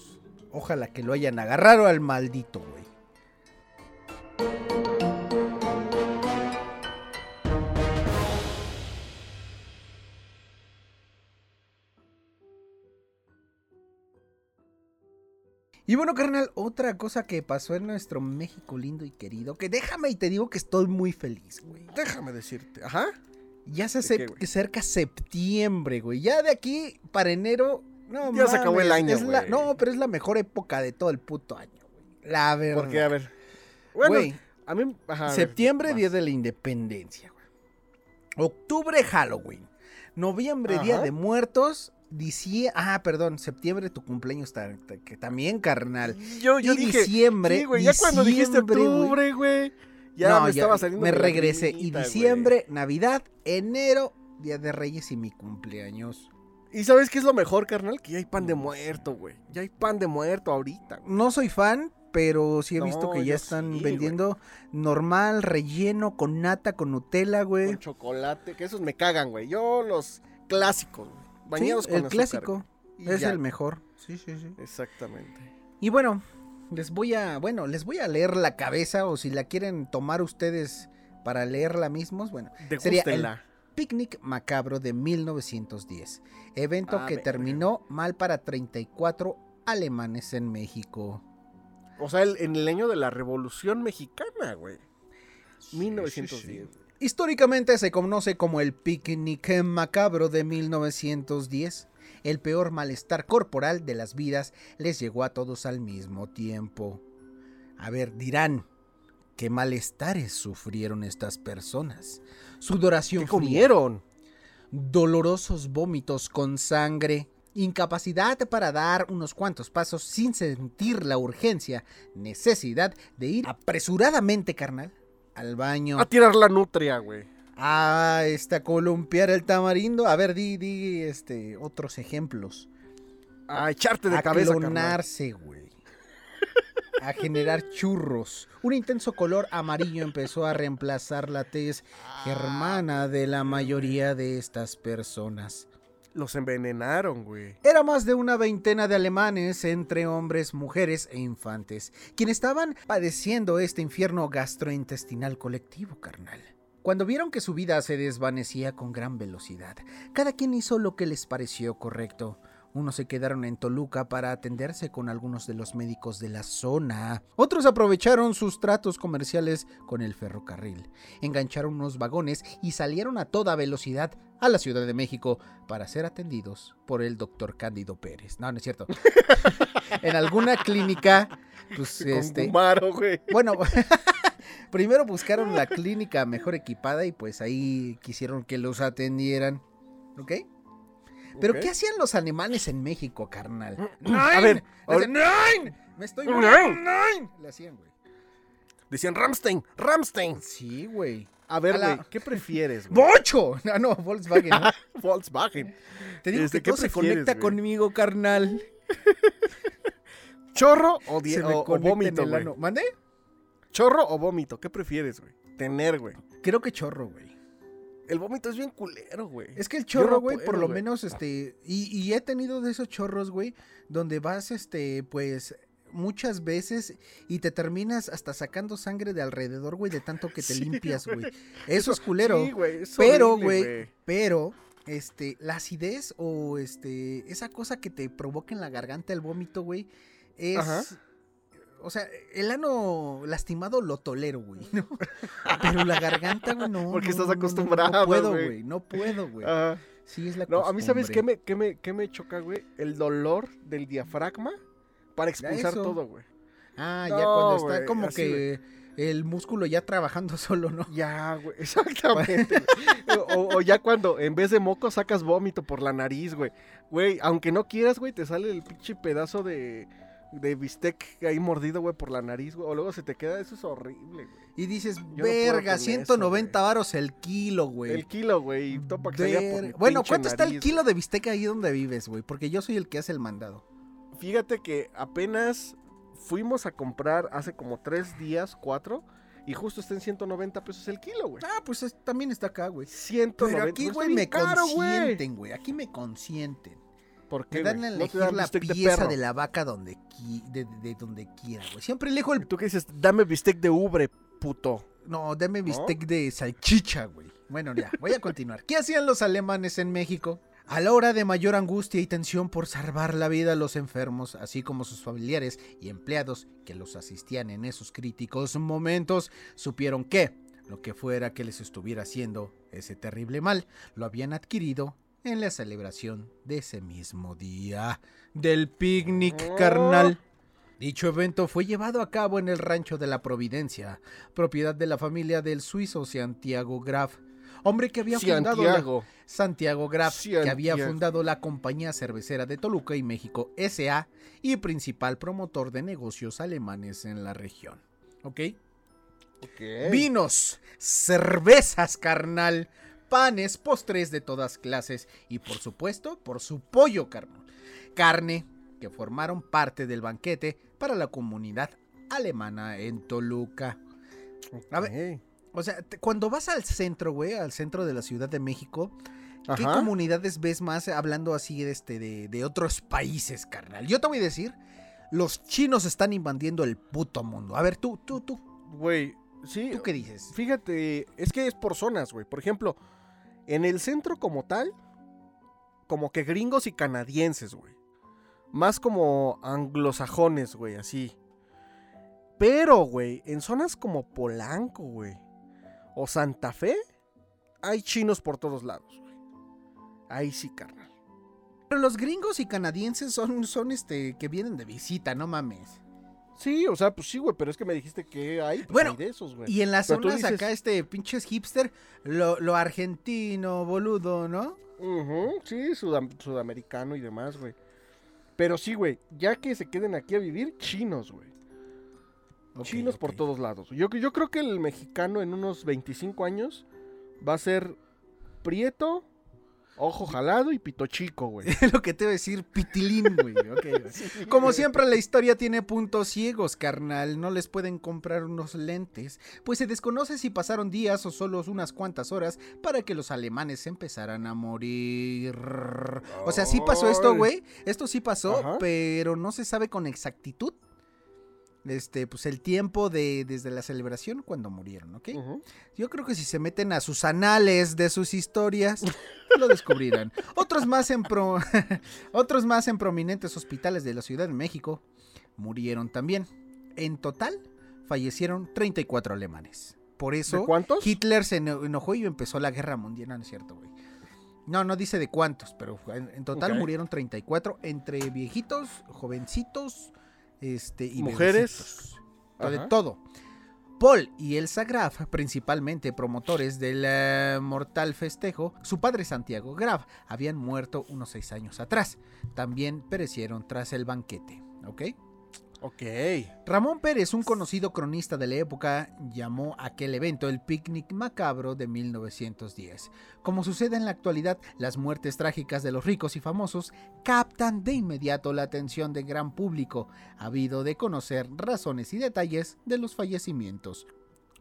Ojalá que lo hayan agarrado al maldito, güey. Y bueno, carnal, otra cosa que pasó en nuestro México lindo y querido, que déjame y te digo que estoy muy feliz, güey. Déjame decirte. Ajá. Ya se ¿De qué, acerca, güey? cerca septiembre, güey. Ya de aquí para enero. No, Ya se acabó el año, la- güey. No, pero es la mejor época de todo el puto año, güey. La verdad. Porque, a ver. Bueno, Güey, a mí. ajá, a ver, septiembre, vas. día de la independencia, güey. Octubre, Halloween. Noviembre, día de muertos. Diciembre. Ah, perdón, septiembre, tu cumpleaños ta- ta- que también, carnal. Yo, yo y dije. diciembre. Sí, güey. Ya cuando dijiste octubre, güey. Ya No, me estaba saliendo. Me regresé. Y güey. diciembre, Navidad, enero, Día de Reyes y mi cumpleaños. ¿Y sabes qué es lo mejor, carnal? Que ya hay pan de muerto, güey. Ya hay pan de muerto ahorita. güey. No soy fan, pero sí he No, visto que ya están sí, vendiendo normal, relleno, con nata, con Nutella, güey. Con chocolate, que esos me cagan, güey. Yo los clásicos, güey. Sí, Bañados con el azúcar, clásico. Y Es ya. el mejor. Sí, sí, sí. Exactamente. Y bueno, les voy a, bueno, les voy a leer la cabeza o si la quieren tomar ustedes para leerla mismos, bueno, sería el picnic macabro de 1910, evento Ah, que terminó mal para 34 alemanes en México. O sea, el- en el año de la Revolución Mexicana, güey. Sí, 1910. sí, sí. Históricamente se conoce como el picnic macabro de 1910. El peor malestar corporal de las vidas les llegó a todos al mismo tiempo. A ver, dirán, ¿qué malestares sufrieron estas personas? Sudoración ¿Qué comieron? dolorosos vómitos con sangre, incapacidad para dar unos cuantos pasos sin sentir la urgencia, necesidad de ir apresuradamente, carnal, al baño. A tirar la nutria, güey. Ah, está columpiar el tamarindo. A ver, di, di, este, otros ejemplos. A echarte de a cabeza, carnal. clonarse, güey. A generar churros. Un intenso color amarillo empezó a reemplazar la tez germana de la mayoría de estas personas. Los envenenaron, güey. Era más de una veintena de alemanes, entre hombres, mujeres e infantes, quienes estaban padeciendo este infierno gastrointestinal colectivo, carnal. Cuando vieron que su vida se desvanecía con gran velocidad, cada quien hizo lo que les pareció correcto. Unos se quedaron en Toluca para atenderse con algunos de los médicos de la zona. Otros aprovecharon sus tratos comerciales con el ferrocarril. Engancharon unos vagones y salieron a toda velocidad a la Ciudad de México para ser atendidos por el doctor Cándido Pérez. No, no es cierto. en alguna clínica, pues Con este... Gumaro, güey. Bueno, primero buscaron la clínica mejor equipada y pues ahí quisieron que los atendieran. ¿Ok? Pero. ¿qué hacían los alemanes en México, carnal? A ver, Le hacían, ¡Nein! Me estoy Nein. muriendo, ¡Nein! Le hacían, güey. Decían Ramstein, Ramstein. Sí, güey. A ver, A la- ¿qué prefieres, güey? ¡Bocho! No, no, Volkswagen. ¿no? Volkswagen. Te digo Este, que ¿qué todo se conecta conmigo, carnal. ¿Chorro o, die- o- o vómito, güey? ¿Mande? ¿Chorro o vómito? ¿Qué prefieres, güey? Tener, güey. Creo que chorro, güey. El vómito es bien culero, güey. Es que el chorro, güey, por lo menos, este, y, y he tenido de esos chorros, güey, donde vas, este, pues, muchas veces y te terminas hasta sacando sangre de alrededor, güey, de tanto que te Sí, limpias, güey. Eso es culero. Sí, güey. es pero, güey, pero, este, la acidez o, este, esa cosa que te provoca en la garganta el vómito, güey, es... Ajá. O sea, el ano lastimado lo tolero, güey, ¿no? Pero la garganta, güey, no. Porque estás no, no, no, acostumbrado, No puedo, güey. no puedo, güey. Ajá. Sí, es la No, a mí, ¿sabes qué me, qué me, qué me choca, güey? El dolor del diafragma para expulsar todo, güey. Ah, ya cuando está como que el músculo ya trabajando solo, ¿no? Ya, güey, exactamente. o, o ya cuando en vez de moco sacas vómito por la nariz, güey. Güey, aunque no quieras, güey, te sale el pinche pedazo de, de bistec ahí mordido, güey, por la nariz, güey. O luego se te queda, eso es horrible, güey. Y dices, no verga, eso, 190 varos el kilo, güey. El kilo, güey, y topa que salía por mi Ver- Bueno, ¿cuánto está el kilo de bistec ahí donde vives, güey? Porque yo soy el que hace el mandado. Fíjate que apenas fuimos a comprar hace como tres días, cuatro, y justo está en 190 pesos el kilo, güey. Ah, pues es- también está acá, güey. 190 Pero aquí, güey, me caro, consienten, güey. Aquí me consienten. ¿Por qué, Me dan a No elegir dan la de pieza de, la vaca donde qui- de, de- de donde quiera, güey. Siempre elijo el... Tú que dices, dame bistec de ubre, puto. No, dame bistec de salchicha, güey. Bueno, ya, voy a continuar. ¿Qué hacían los alemanes en México? A la hora de mayor angustia y tensión por salvar la vida a los enfermos, así como sus familiares y empleados que los asistían en esos críticos momentos, supieron que, Lo que fuera que les estuviera haciendo ese terrible mal, lo habían adquirido en la celebración de ese mismo día del picnic Oh. carnal. Dicho evento fue llevado a cabo en el rancho de la Providencia, propiedad de la familia del suizo Santiago Graf, hombre que había fundado la- Santiago. Santiago Graf, que había fundado la compañía cervecera de Toluca y México SA y principal promotor de negocios alemanes en la región. ¿Ok? Ok. Vinos, cervezas, carnal, panes, postres de todas clases y por supuesto por su pollo, carnal. Carne que formaron parte del banquete para la comunidad alemana en Toluca. A ver. O sea, te- cuando vas al centro, güey, al centro de la Ciudad de México, ¿qué Ajá. comunidades ves más hablando así de, este, de, de otros países, carnal? Yo te voy a decir, los chinos están invadiendo el puto mundo. A ver, tú, tú, tú, Güey, sí. ¿tú qué dices? Fíjate, es que es por zonas, güey. Por ejemplo, en el centro como tal, como que gringos y canadienses, güey. Más como anglosajones, güey, así. Pero, güey, en zonas como Polanco, güey. O Santa Fe, hay chinos por todos lados, güey. Ahí sí, carnal. Pero los gringos y canadienses son, son este, que vienen de visita, no mames. Sí, o sea, pues sí, güey, pero es que me dijiste que hay, pues Bueno, hay de esos, güey. Y en las Pero zonas dices- acá, este, pinches hipster, lo, lo argentino, boludo, ¿no? Ujú, sí, sudam- sudamericano y demás, güey. Pero sí, güey, ya que se queden aquí a vivir, chinos, güey. Chinos por todos lados. Yo, yo creo que el mexicano en unos 25 años va a ser prieto, ojo jalado y pito chico, güey. lo que te iba a decir, pitilín, güey. Como siempre, la historia tiene puntos ciegos, carnal. No les pueden comprar unos lentes. Pues se desconoce si pasaron días o solo unas cuantas horas para que los alemanes empezaran a morir. O sea, sí pasó esto, güey. Esto sí pasó, Ajá. pero no se sabe con exactitud. Este, pues el tiempo de desde la celebración cuando murieron, ¿ok? Yo creo que si se meten a sus anales de sus historias, lo descubrirán. Otros más en pro- otros más en prominentes hospitales de la Ciudad de México murieron también. En total, fallecieron 34 alemanes. Por eso ¿De cuántos? Hitler se eno- enojó y empezó la guerra mundial. No, no es cierto, güey. No, no dice de cuántos, pero en, en total Ok. murieron 34 entre viejitos, jovencitos, este y Mujeres. De todo. Paul y Elsa Graf, principalmente promotores del eh, mortal festejo, su padre Santiago Graf, habían muerto unos seis años atrás. También perecieron tras el banquete. ¿Ok? Ok. Ramón Pérez, un conocido cronista de la época, llamó a aquel evento el picnic macabro de 1910. Como sucede en la actualidad, las muertes trágicas de los ricos y famosos captan de inmediato la atención del gran público, habido de conocer razones y detalles de los fallecimientos.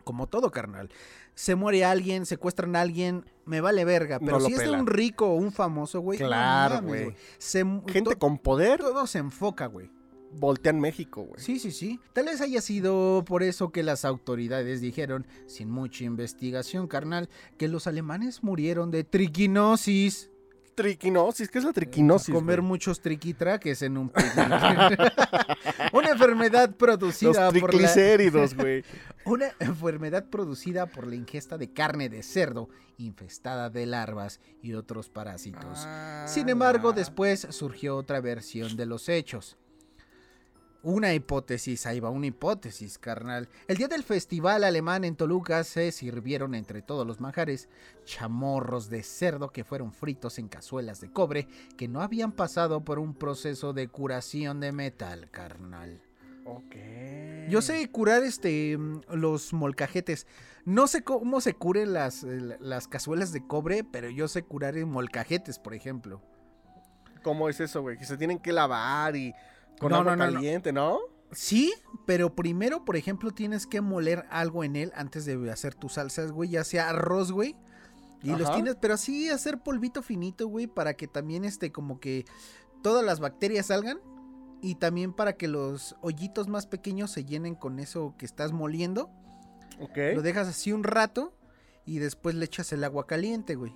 Como todo carnal, se muere alguien, secuestran a alguien, me vale verga, pero No si es de un rico o un famoso, güey, Claro, güey. Gente con poder todo se enfoca, güey. Voltean México, güey. Sí, sí, sí. Tal vez haya sido por eso que las autoridades dijeron, sin mucha investigación, carnal, que los alemanes murieron de triquinosis. Triquinosis, ¿qué es la triquinosis? Comer güey? muchos triquitraques en un. Una enfermedad Los producida por la... güey. Una enfermedad producida por la ingesta de carne de cerdo infestada de larvas y otros parásitos. Sin embargo, Ah. después surgió otra versión de los hechos. Una hipótesis, ahí va una hipótesis, carnal. El día del festival alemán en Toluca se sirvieron entre todos los manjares chamorros de cerdo que fueron fritos en cazuelas de cobre que no habían pasado por un proceso de curación de metal, carnal. Ok. Yo sé curar este mm, los molcajetes. No sé cómo se curen las, eh, las cazuelas de cobre, pero yo sé curar en molcajetes, por ejemplo. ¿Cómo es eso, güey? Que se tienen que lavar y con No, agua no, caliente, ¿no? Sí, pero primero, por ejemplo, tienes que moler algo en él antes de hacer tus salsas, güey, ya sea arroz, güey. Y los tienes, pero así hacer polvito finito, güey, para que también este como que todas las bacterias salgan y también para que los hoyitos más pequeños se llenen con eso que estás moliendo. Ok. Lo dejas así un rato y después le echas el agua caliente, güey.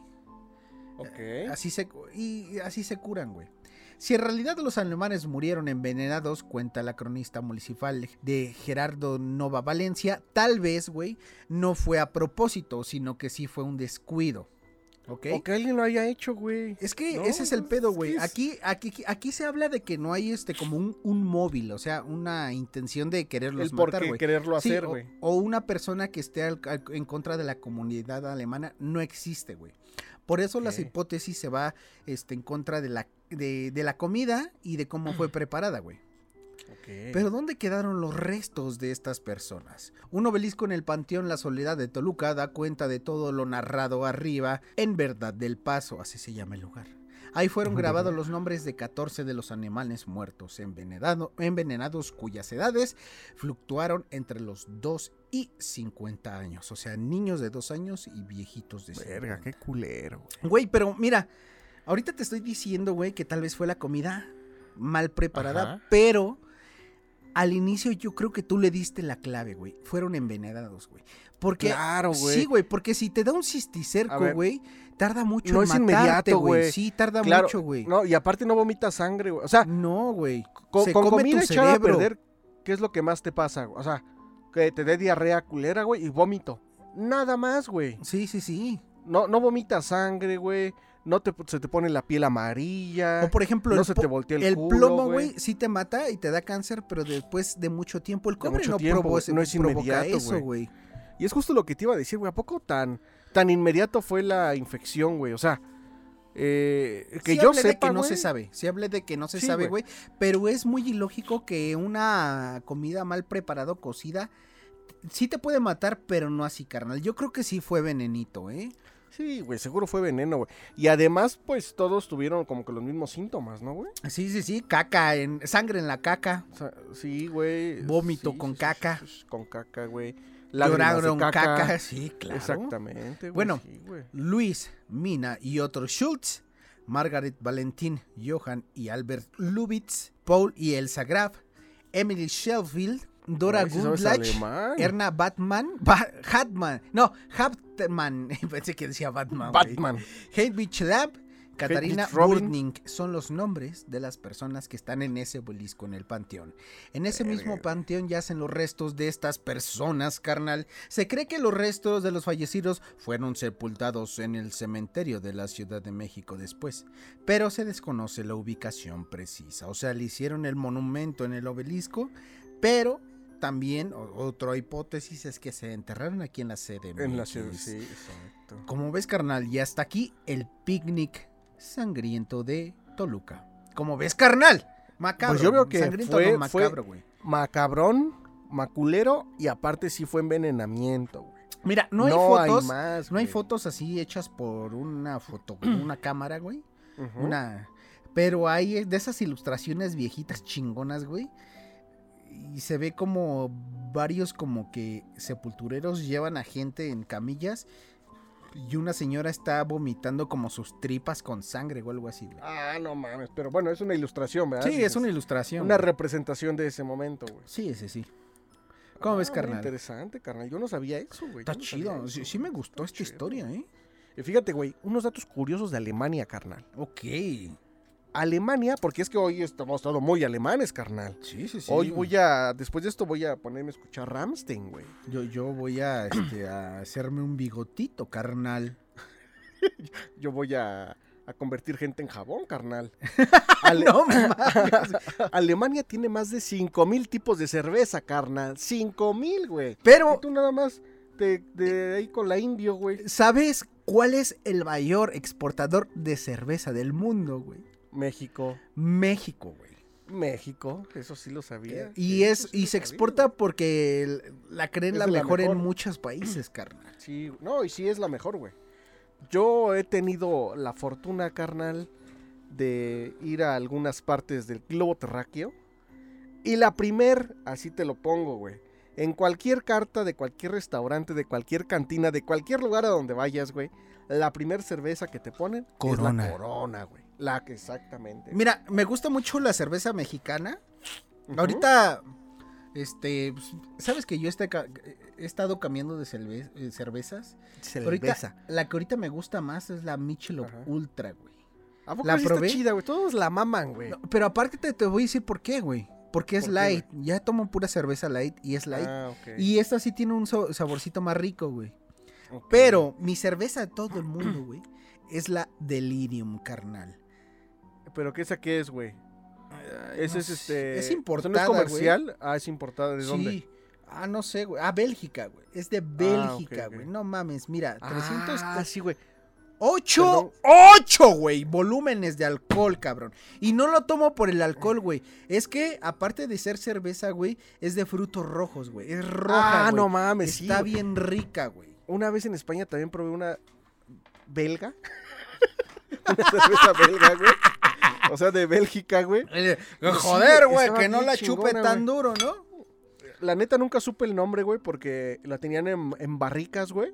Ok. Así se, y así se curan, güey. Si en realidad los alemanes murieron envenenados, cuenta la cronista municipal de Gerardo Nova Valencia, tal vez, güey, no fue a propósito, sino que sí fue un descuido. ¿Ok? O que alguien lo haya hecho, güey. Es que No, ese es el pedo, güey. es- Aquí, aquí, aquí se habla de que no hay este como un, un móvil, o sea, una intención de quererlos El por matar, qué güey. quererlo Sí, hacer, o- güey. o, una persona que esté al- al- en contra de la comunidad alemana no existe, güey. Por eso las hipótesis se va este, en contra de la, de, de la comida y de cómo fue preparada, güey. Pero ¿dónde quedaron los restos de estas personas? Un obelisco en el Panteón La Soledad de Toluca da cuenta de todo lo narrado arriba en Verdad del Paso, así se llama el lugar. Ahí fueron grabados los nombres de 14 de los animales muertos envenenado- envenenados cuyas edades fluctuaron entre los 2 y 50 años. O sea, niños de 2 años y viejitos de 50. Verga, qué culero, güey. Güey, pero mira, ahorita te estoy diciendo, güey, que tal vez fue la comida mal preparada, Ajá. pero al inicio yo creo que tú le diste la clave, güey. Fueron envenenados, güey. Porque Claro, güey. Sí, güey, porque si te da un cisticerco, güey, tarda mucho No en es matarte, inmediato, güey. Sí, tarda Claro, mucho, güey. No, y aparte no vomita sangre, güey. O sea, No, güey. con, Se con come comida tu echada a cerebro. perder, ¿qué es lo que más te pasa? güey? O sea, que te dé diarrea culera, güey, y vómito. Nada más, güey. Sí, sí, sí. No, no vomita sangre, güey. No te, se te pone la piel amarilla. O por ejemplo, no el, se te voltea el, el culo, plomo, güey, sí te mata y te da cáncer, pero después de mucho tiempo el cobre no, tiempo, no es provoca inmediato, eso, güey. Y es justo lo que te iba a decir, güey. ¿A poco tan, tan inmediato fue la infección, güey? O sea, eh, que Sí yo sepa, que no se sabe. Sí hablé de que no se Sí, sabe, güey. Pero es muy ilógico que una comida mal preparada o cocida sí te puede matar, pero no así, carnal. Yo creo que sí fue venenito, ¿eh? Sí, güey, seguro fue veneno, güey. Y además, pues todos tuvieron como que los mismos síntomas, ¿no, güey? Sí, sí, sí. Caca, en, sangre en la caca. O sea, sí, güey. Vómito sí, con sí, caca. sí, sí, con caca, güey. Lloraron caca. Sí, claro. Exactamente, güey. Bueno. sí. Luis, Mina y otros Schultz, Margaret Valentin, Johann y Albert Lubitz, Paul y Elsa Graf, Emily Sheffield, Dora Ay, alemán. Erna Batman, Ba- no, Hartman, pensé que decía Batman. Batman. Heinrich Lamp, Katarina. Burning son los nombres de las personas que están en ese obelisco en el panteón. En ese mismo panteón yacen los restos de estas personas, carnal. Se cree que los restos de los fallecidos fueron sepultados en el cementerio de la Ciudad de México después, pero se desconoce la ubicación precisa. O sea, le hicieron el monumento en el obelisco, pero también otra hipótesis es que se enterraron aquí en la sede. En la ciudad, sí, exacto. Como ves, carnal, y hasta aquí el picnic sangriento de Toluca. Como ves, carnal, macabro. Pues yo veo que sangriento fue- no macabro, güey. Macabrón, maculero y aparte sí fue envenenamiento, güey. Mira, no hay fotos, más, no hay fotos así hechas por una foto, una cámara, güey. Una, pero hay de esas ilustraciones viejitas chingonas, güey. Y se ve como varios como que sepultureros llevan a gente en camillas y una señora está vomitando como sus tripas con sangre o algo así, güey. Ah, no mames, pero bueno, es una ilustración, ¿verdad? Sí, es una ilustración. Una güey. representación de ese momento, güey. Sí, sí, sí. ¿Cómo ves, Ah, carnal? Interesante, carnal. Yo no sabía eso, güey. Está no chido. Sí, me gustó Está esta chido. historia, ¿eh? Y fíjate, güey, unos datos curiosos de Alemania, carnal. Ok. Alemania, porque es que hoy estamos todos muy alemanes, carnal. Sí, sí, sí. Hoy voy a, después de esto voy a ponerme a escuchar Ramstein, güey. Yo, yo voy a, este, a hacerme un bigotito, carnal. Yo voy a, a convertir gente en jabón, carnal. Ale- No mames. Alemania tiene más de 5000 tipos de cerveza, carnal. 5000, güey. Pero, Y tú nada más de, de ahí con la indio, güey. ¿sabes cuál es el mayor exportador de cerveza del mundo, güey? México. México, güey. México, eso sí lo sabía. Y es y se exporta porque la creen Es la mejor, en muchos países, carnal. Sí, no, y sí es la mejor, güey. Yo he tenido la fortuna, carnal, de ir a algunas partes del globo terráqueo. Y la primer, así te lo pongo, güey. En cualquier carta de cualquier restaurante, de cualquier cantina, de cualquier lugar a donde vayas, güey. La primer cerveza que te ponen es Corona. la corona, güey. La que exactamente. Mira, me gusta mucho la cerveza mexicana. Ahorita, este, pues, sabes que yo este he estado cambiando de eh, cervezas. Ahorita, Cerveza. la que ahorita me gusta más es la Michelob. Ultra, güey. ¿A poco La sí probé. está chida, güey? Todos la maman, güey. No, pero aparte te, te voy a decir por qué, güey. Porque es ¿Por qué, light. Ya tomo pura cerveza light y es light. Ah, ok. Y esta sí tiene un so- saborcito más rico, güey. Pero mi cerveza de todo el mundo, güey, es la Delirium, carnal. ¿Pero qué esa qué es, güey? Ese No es sé, este. Es importada, ¿No es comercial? Ah, es importada. ¿De sí. dónde? Ah, no sé, güey. Ah, Bélgica, güey. Es de Bélgica, ok, ok. güey. No mames, mira, 300... Ah, sí, güey. 8, Perdón. 8, güey, volúmenes de alcohol, cabrón. Y no lo tomo por el alcohol, güey. Es que, aparte de ser cerveza, güey, es de frutos rojos, güey. Es roja, Ah, no mames. Está bien rica, güey. Una vez en España también probé una belga. una cerveza belga, güey. O sea, de Bélgica, güey. Joder, güey, que no la chupe chingona, tan güey. duro, ¿no? La neta nunca supe el nombre, güey, porque la tenían en, en barricas, güey.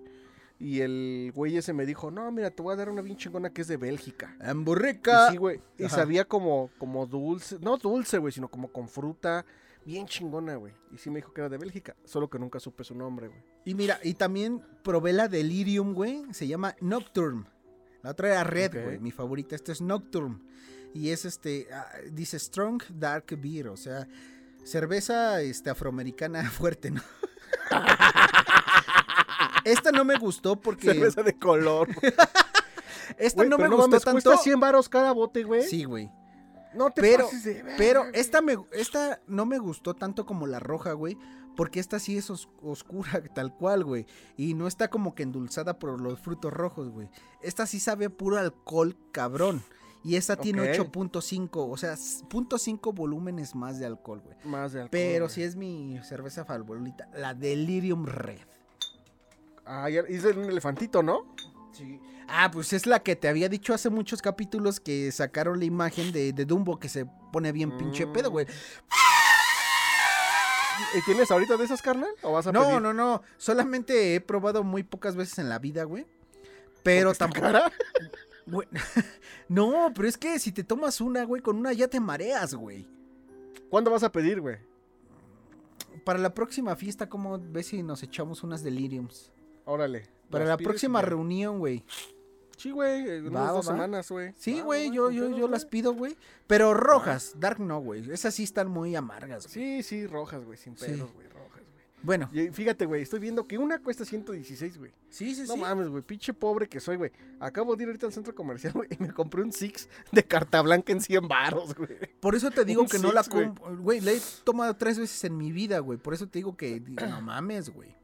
Y el güey ese me dijo, no, mira, te voy a dar una bien chingona que es de Bélgica. En Y burrica. sí, güey. Y Ajá. sabía como, como dulce. No dulce, güey, sino como con fruta. Bien chingona, güey. Y sí me dijo que era de Bélgica. Solo que nunca supe su nombre, güey. Y mira, y también probé la Delirium, güey. Se llama Nocturne. La otra era Red, güey. Mi favorita. Esta es Nocturne. Y es este. ah, dice Strong Dark Beer. O sea, cerveza este, afroamericana fuerte, ¿no? Esta no me gustó porque. Cerveza de color. Esta no me pero gustó mames, tanto. Cuesta 100 varos cada bote, güey. Sí, güey. No te Pero- pases de verga, Pero esta, me, esta no me gustó tanto como la roja, güey. Porque esta sí es os- oscura, tal cual, güey. Y no está como que endulzada por los frutos rojos, güey. Esta sí sabe puro alcohol, cabrón. Y esta tiene Ok. 8.5, o sea, s- 0.5 volúmenes más de alcohol, güey. Más de alcohol. Pero güey. sí es mi cerveza favorita, la Delirium Red. Ah, hice un elefantito, ¿no? Sí. Ah, pues es la que te había dicho hace muchos capítulos que sacaron la imagen de, de Dumbo que se pone bien pinche pedo, güey. ¿Y tienes ahorita de esas, carnal? ¿O vas a No, pedir? no, no. Solamente he probado muy pocas veces en la vida, güey. Pero ¿Está tampoco. cara? güey, no, pero es que si te tomas una, güey, con una ya te mareas, güey. ¿Cuándo vas a pedir, güey? Para la próxima fiesta, ¿cómo ves si nos echamos unas deliriums? Órale. Para la próxima reunión, güey. Sí, güey, Va, unas dos va. semanas, güey. Sí, güey, yo, yo, yo las pido, güey. Pero rojas, dark no, güey. Esas sí están muy amargas, güey. Sí, sí, rojas, güey, sin pedos, güey, rojas, güey. Bueno, Y fíjate, güey, estoy viendo que una cuesta 116, güey. sí, sí, No sí. mames, güey, pinche pobre que soy, güey. Acabo de ir ahorita al centro comercial, güey, y me compré un Six de carta blanca en 100 baros, güey. Por eso te digo Un que no la compro. Güey, la he tomado tres veces en mi vida, güey. Por eso te digo que no mames, güey.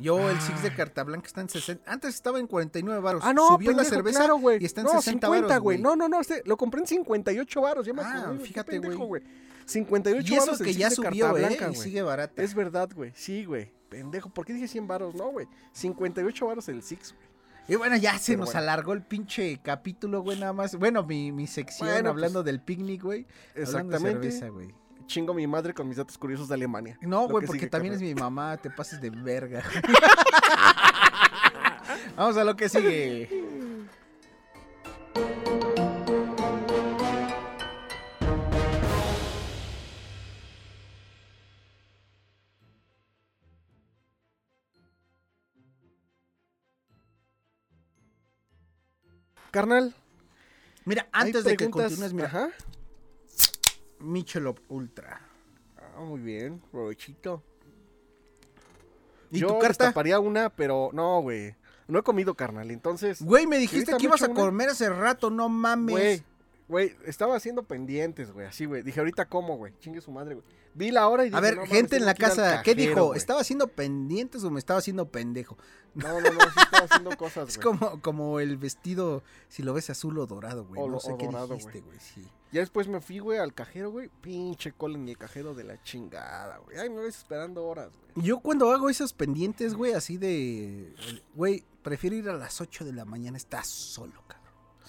Yo, el Six de carta blanca está en 60. Antes estaba en 49 baros. Ah, no, Subió la pendejo, cerveza claro, güey. y está en no, 60 50, varos, güey. No, no, no, este, lo compré en 58 varos, ya me Ah, qué fíjate, güey. 58 Y eso varos el que ya subió, carta eh. blanca, y sigue barata. Es verdad, güey. Sí, güey. Pendejo, ¿por qué dije 100 varos? No, güey. 58 varos el Six, güey. Y bueno, ya se Pero nos bueno. alargó el pinche capítulo, güey, nada más. Bueno, mi, mi sección Bueno, hablando pues, del picnic, güey. hablando de Exactamente. cerveza, güey. Chingo mi madre con mis datos curiosos de Alemania. No, güey, que porque también es mi mamá, te pases de verga. Vamos a lo que sigue. Carnal, Mira, antes de que continúes, mira, Ajá. Michelob Ultra. Ah, muy bien, provechito. ¿Y Yo tu carta? destaparía una, pero no, güey. No he comido, carnal. Entonces, Güey, me dijiste que ibas a una. comer hace rato, no mames. güey, güey, estaba haciendo pendientes, güey. Así, güey. Dije, ahorita como, güey. Chingue su madre, güey. Vi la hora y dije, A ver, no mames, gente en la casa, ¿qué dijo? ¿Estaba haciendo pendientes o me estaba haciendo pendejo? No, no, no, sí estaba haciendo cosas, Es güey. como, como el vestido, si lo ves azul o dorado, güey. No sé o qué dorado, dijiste, güey. Sí. Ya después me fui, güey, al cajero, güey. Pinche cola en el cajero de la chingada, güey. Ay, me ves esperando horas, güey. Yo cuando hago esos pendientes, güey, así de... Güey, prefiero ir a las 8 de la mañana, estás solo, cabrón.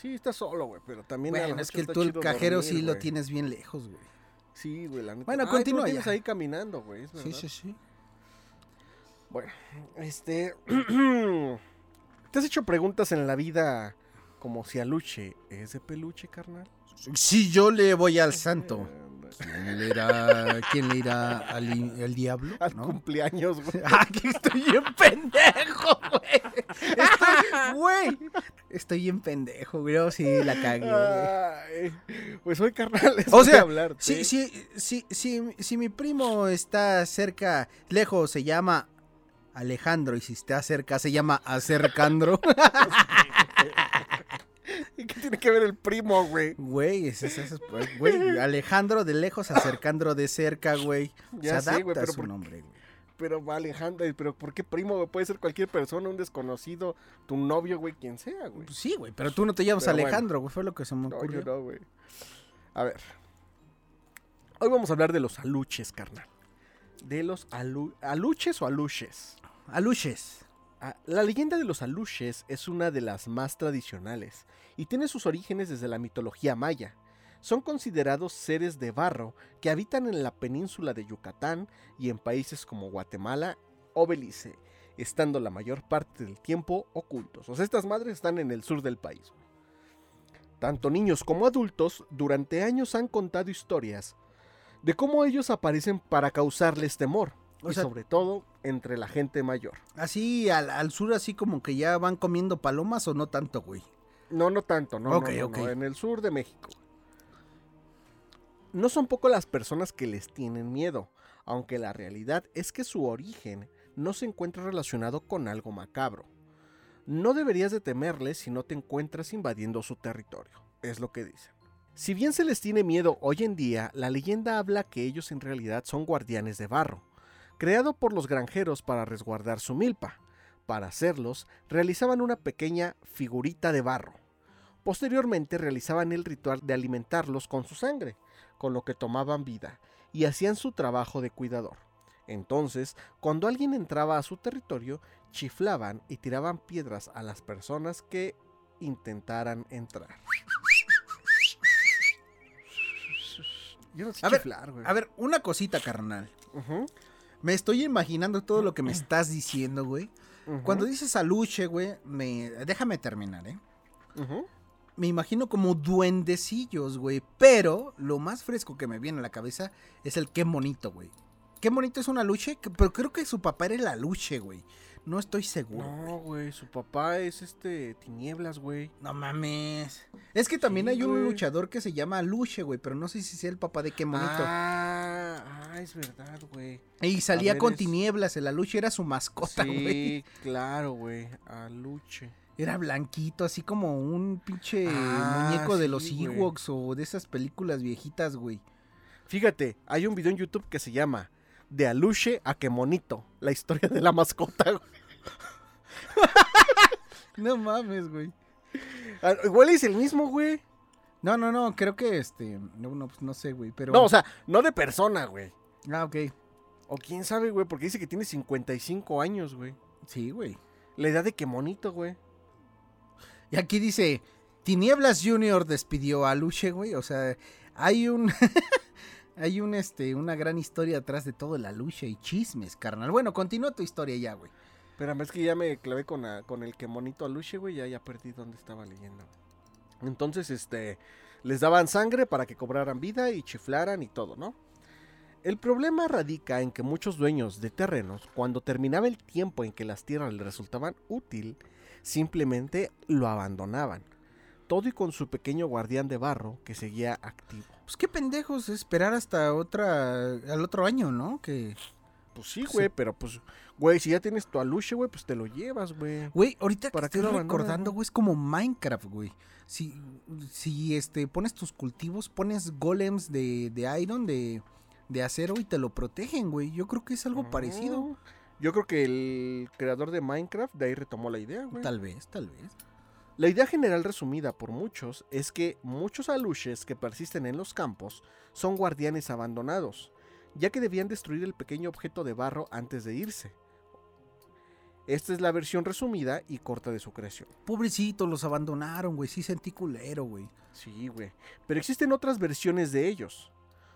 Sí, está solo, güey, pero también Bueno, es que tú el cajero dormir, sí lo tienes bien lejos, güey. Sí, güey, la neta. Bueno, lo continúa tienes ya. ahí caminando, güey. Sí, sí, sí. Bueno, este. ¿Te has hecho preguntas en la vida como si Aluche es de peluche, carnal? Si yo le voy al santo, Eh, ¿quién ¿Quién le irá, quién le irá al, diablo? Al ¿no? cumpleaños, güey. Ah, que estoy bien pendejo, güey. Estoy, güey. Estoy bien pendejo, güey. Sí la cagué. Ay, pues hoy, carnal, les O voy sea, a hablar. Si, si, si, si, si mi primo está cerca, lejos, se llama Alejandro. Y si está cerca, se llama Acercandro. ¿Y qué tiene que ver el primo, güey? Güey, es, es- pues, güey, Alejandro de lejos, Acercandro de cerca, güey. Ya se sé, güey, a pero su por- nombre, güey. Pero va Alejandro, pero ¿por qué primo? güey? Puede ser cualquier persona, un desconocido, tu novio, güey, quien sea, güey. Pues sí, güey, pero tú no te llamas Pero bueno. Alejandro, güey, fue lo que se me No, ocurrió. yo no, güey. A ver. Hoy vamos a hablar de los aluches, carnal. De los alu- aluches o aluches. Aluches. Ah, La leyenda de los aluches es una de las más tradicionales y tiene sus orígenes desde la mitología maya. Son considerados seres de barro que habitan en la península de Yucatán y en países como Guatemala o Belice, estando la mayor parte del tiempo ocultos. O sea, estas madres están en el sur del país. Tanto niños como adultos durante años han contado historias de cómo ellos aparecen para causarles temor, O y sea- sobre todo entre la gente mayor. Así al, al sur, así como que ya van comiendo palomas o no tanto, güey. No, no tanto, no, no, Ok, no, en el sur de México. No son poco las personas que les tienen miedo, aunque la realidad es que su origen no se encuentra relacionado con algo macabro. No deberías de temerles si no te encuentras invadiendo su territorio, es lo que dicen. Si bien se les tiene miedo hoy en día, la leyenda habla que ellos en realidad son guardianes de barro, creado por los granjeros para resguardar su milpa. Para hacerlos, realizaban una pequeña figurita de barro. Posteriormente realizaban el ritual de alimentarlos con su sangre, con lo que tomaban vida, y hacían su trabajo de cuidador. Entonces, cuando alguien entraba a su territorio, chiflaban y tiraban piedras a las personas que intentaran entrar. Yo no sé A ver, chiflar, güey. A ver, una cosita, carnal. Me estoy imaginando todo lo que me estás diciendo, güey. Cuando dices aluche, güey, me... déjame terminar, ¿eh? Me imagino como duendecillos, güey. Pero lo más fresco que me viene a la cabeza es el qué bonito, güey. Qué bonito es una luche, que- pero creo que su papá era el aluche, güey. No estoy seguro. No, No, güey, su papá es este Tinieblas, güey. mames. Es que también Sí, hay un güey. luchador que se llama Aluche, güey, pero no sé si sea el papá de qué bonito. Ah, ah, es verdad, güey. y salía ver, con es- tinieblas, el Aluche era su mascota, güey. Sí, claro, güey. Aluche. Era blanquito, así como un pinche Ah, muñeco de los. Ewoks o de esas películas viejitas, güey. Fíjate, hay un video en YouTube que se llama De Aluche a que monito. La historia de la mascota, güey. No mames, güey. Ah, Igual es el mismo, güey. No, no, no, creo que este. No, no, pues no sé, güey, pero. No, o sea, no de persona, güey. Ah, ok. O quién sabe, güey, porque dice que tiene 55 años, güey. Sí, güey. La edad de que monito, güey. Y aquí dice: Tinieblas Junior despidió a Luche, güey. O sea, hay un. hay un, este, una gran historia atrás de todo la lucha y chismes, carnal. Bueno, continúa tu historia ya, güey. Espérame, es que ya me clavé con, con el que monito aluche, güey, ya, ya perdí dónde estaba leyendo. Entonces, este, les daban sangre para que cobraran vida y chiflaran y todo, ¿no? El problema radica en que muchos dueños de terrenos, cuando terminaba el tiempo en que las tierras les resultaban útil, simplemente lo abandonaban. Todo y con su pequeño guardián de barro que seguía activo. Pues qué pendejos esperar hasta otra. al otro año, ¿no? Que. Pues sí, güey, pero pues, güey, si ya tienes tu aluche, güey, pues te lo llevas, güey. Güey, ahorita que ¿Para qué estoy recordando, güey, es como Minecraft, güey. Si, si este, pones tus cultivos, pones golems de, de iron, de, de acero y te lo protegen, güey. Yo creo que es algo parecido. Mm, Yo creo que el creador de Minecraft de ahí retomó la idea, güey. Tal vez, tal vez. La idea general resumida por muchos es que muchos aluches que persisten en los campos son guardianes abandonados, ya que debían destruir el pequeño objeto de barro antes de irse. Esta es la versión resumida y corta de su creación. Pobrecitos, los abandonaron, güey. Sí sentí culero, güey. Sí, güey. Pero existen otras versiones de ellos.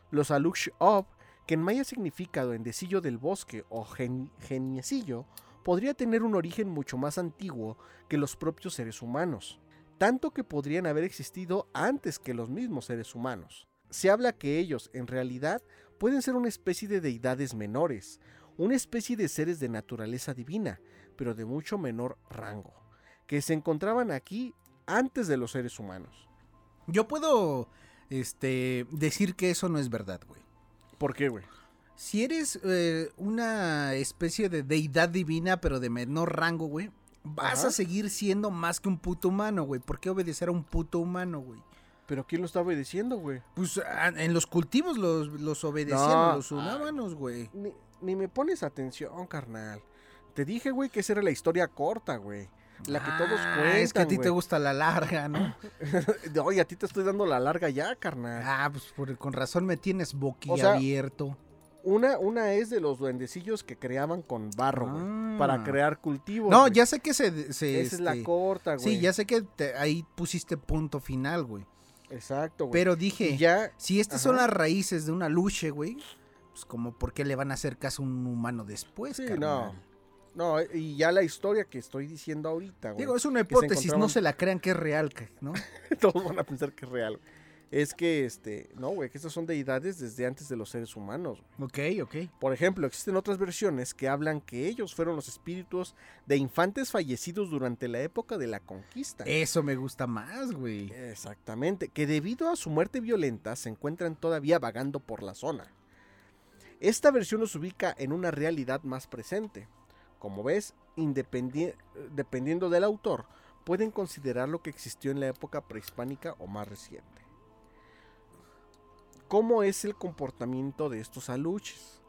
Los Alush Ob, que en maya significa duendecillo del bosque o gen- geniecillo, podría tener un origen mucho más antiguo que los propios seres humanos, tanto que podrían haber existido antes que los mismos seres humanos. se habla que ellos, en realidad, pueden ser una especie de deidades menores, una especie de seres de naturaleza divina, pero de mucho menor rango, que se encontraban aquí antes de los seres humanos. Yo puedo este, decir que eso no es verdad, güey. ¿Por qué, güey? Si eres eh, una especie de deidad divina, pero de menor rango, güey, vas Ajá. a seguir siendo más que un puto humano, güey. ¿Por qué obedecer a un puto humano, güey? ¿Pero quién lo está obedeciendo, güey? Pues a- en los cultivos los, los obedecían No. los humanos, güey. Ni, ni me pones atención, carnal. Te dije, güey, que esa era la historia corta, güey. La que todos Ah, cuentan, Es que a ti te gusta la larga, ¿no? Oye, a ti te estoy dando la larga ya, carnal. ah, pues por- con razón me tienes boquiabierto. Una, una es de los duendecillos que creaban con barro, güey. Ah. Para crear cultivos. no, güey. ya sé que se... se, Esa es la este, corta, güey. Sí, ya sé que te- ahí pusiste punto final, güey. Exacto, güey. Pero dije, Y ya, si estas son las raíces de una luche, güey, pues como por qué le van a hacer caso a un humano después, Sí, carnal? no, y ya la historia que estoy diciendo ahorita, güey. Digo, es una se hipótesis, no se la crean que es real, ¿no? Todos van a pensar que es real. Es que, este, no, güey, que estas son deidades desde antes de los seres humanos. güey. ok, ok. Por ejemplo, existen otras versiones que hablan que ellos fueron los espíritus de infantes fallecidos durante la época de la conquista. Eso me gusta más, güey. Exactamente, que debido a su muerte violenta se encuentran todavía vagando por la zona. Esta versión los ubica en una realidad más presente. Como ves, independi- dependiendo del autor, pueden considerar lo que existió en la época prehispánica o más reciente. ¿Cómo es el comportamiento de estos aluches?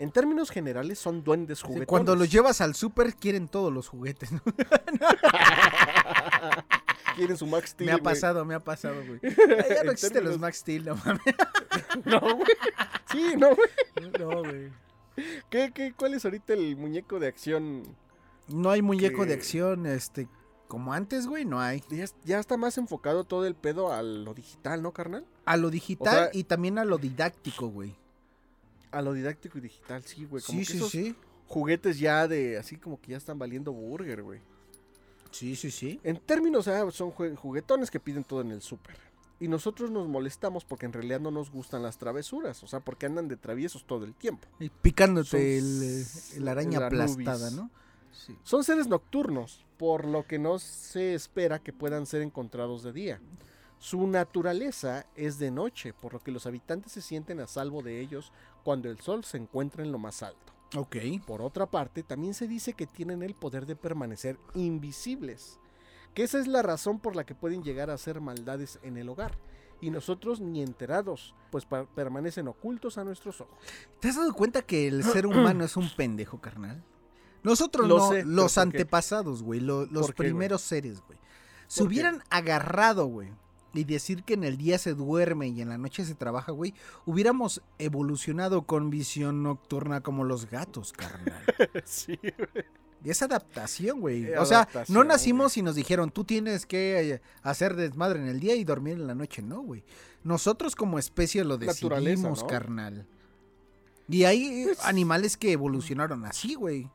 En términos generales son duendes juguetones. Cuando los llevas al súper quieren todos los juguetes. ¿no? Quieren su Max Steel, me ha pasado, me ha pasado, güey. Ya no En existen los Max Steel, no mames. No, güey. Sí, no, güey. No, güey. ¿Qué, qué, ¿Cuál es ahorita el muñeco de acción? No hay muñeco Que- de acción, este, como antes, güey, no hay. Ya, es- ya está más enfocado todo el pedo a lo digital, ¿no, carnal? A lo digital O sea- y también a lo didáctico, güey. A lo didáctico y digital, sí, güey. Como Sí, que sí, esos sí. juguetes ya de, así como que ya están valiendo burger, güey. Sí, sí, sí. En términos, ah, son juguetones que piden todo en el súper. Y nosotros nos molestamos porque en realidad no nos gustan las travesuras, o sea, porque andan de traviesos todo el tiempo. Y picándote Son el, araña aplastada. ¿no? Sí. Son seres nocturnos, por lo que no se espera que puedan ser encontrados de día. Su naturaleza es de noche, por lo que los habitantes se sienten a salvo de ellos cuando el sol se encuentra en lo más alto. Ok. Por otra parte, también se dice que tienen el poder de permanecer invisibles, que esa es la razón por la que pueden llegar a hacer maldades en el hogar, y nosotros ni enterados, pues permanecen ocultos a nuestros ojos. ¿Te has dado cuenta que el ser humano es un pendejo, carnal? Nosotros Lo no, sé, los antepasados, güey, lo- los ¿Por qué, güey? primeros seres, güey. Se hubieran agarrado, güey, y decir que en el día se duerme y en la noche se trabaja, güey, hubiéramos evolucionado con visión nocturna como los gatos, carnal. sí, Y es adaptación, güey. O sea, no nacimos y nos dijeron, tú tienes que eh, hacer desmadre en el día y dormir en la noche. No, güey. Nosotros como especie lo decidimos, ¿no? carnal. Y hay Pues- animales que evolucionaron así, güey.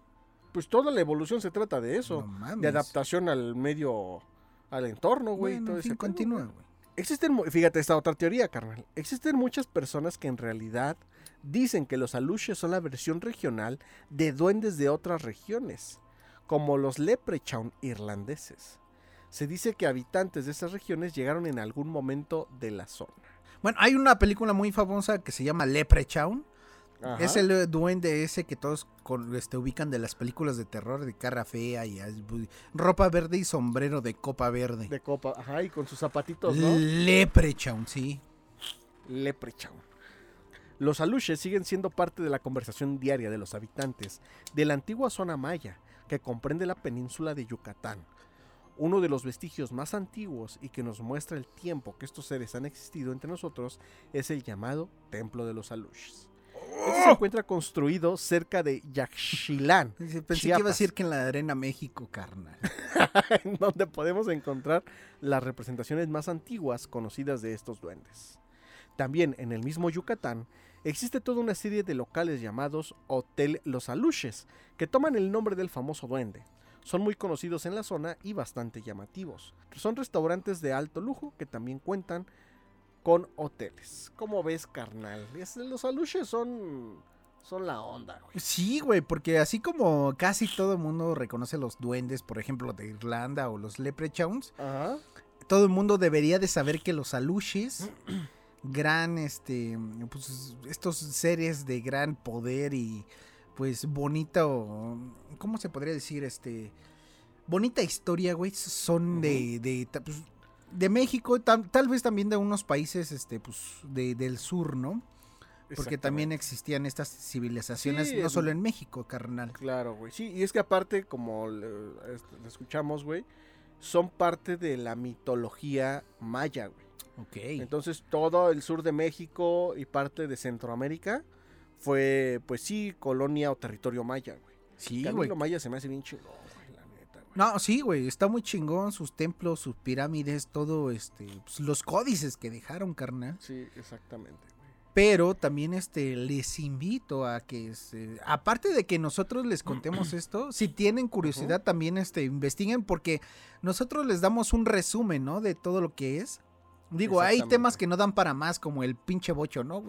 Pues toda la evolución se trata de eso. No mames. de adaptación al medio, al entorno, güey. Bueno, todo en fin, continúa, güey. Existen, fíjate esta otra teoría, carnal. Existen muchas personas que en realidad dicen que los aluches son la versión regional de duendes de otras regiones, como los leprechaun irlandeses. Se dice que habitantes de esas regiones llegaron en algún momento de la zona. Bueno, hay una película muy famosa que se llama Leprechaun. Ajá. Es el eh, duende ese que todos con, este, ubican de las películas de terror, de cara fea y ropa verde y sombrero de copa verde. de copa, ajá, y con sus zapatitos, ¿no? Leprechaun, sí. Leprechaun. Los aluches siguen siendo parte de la conversación diaria de los habitantes de la antigua zona maya, que comprende la península de Yucatán. Uno de los vestigios más antiguos y que nos muestra el tiempo que estos seres han existido entre nosotros es el llamado Templo de los Aluches. Este se encuentra construido cerca de Yaxchilán, Pensé que iba a decir que en la Arena México, carnal. en donde podemos encontrar las representaciones más antiguas conocidas de estos duendes. También en el mismo Yucatán existe toda una serie de locales llamados Hotel Los Aluches, que toman el nombre del famoso duende. Son muy conocidos en la zona y bastante llamativos. Son restaurantes de alto lujo que también cuentan con hoteles. ¿Cómo ves, carnal? Los aluches son, son la onda, güey. Sí, güey, porque así como casi todo el mundo reconoce los duendes, por ejemplo, de Irlanda o los leprechauns, Ajá. todo el mundo debería de saber que los aluches, gran, este, pues, estos seres de gran poder y, pues, bonito, ¿cómo se podría decir? Este, bonita historia, güey, son de, de, pues, de México, tam- tal vez también de unos países, este, pues, de- del sur, ¿no? Porque también existían estas civilizaciones, Sí, no solo en México, carnal. Claro, güey. Sí, y es que aparte, como le escuchamos, güey, son parte de la mitología maya, güey. Ok. Entonces, todo el sur de México y parte de Centroamérica fue, pues sí, colonia o territorio maya, güey. sí, güey. lo maya se me hace bien chingón, güey. No, sí, güey, está muy chingón sus templos, sus pirámides, todo, este, pues, los códices que dejaron, carnal. Sí, exactamente, güey. Pero también, este, les invito a que, este, aparte de que nosotros les contemos esto, si tienen curiosidad también, este, investiguen porque nosotros les damos un resumen, ¿no? De todo lo que es. Digo, hay temas que no dan para más, como el pinche bocho, ¿no?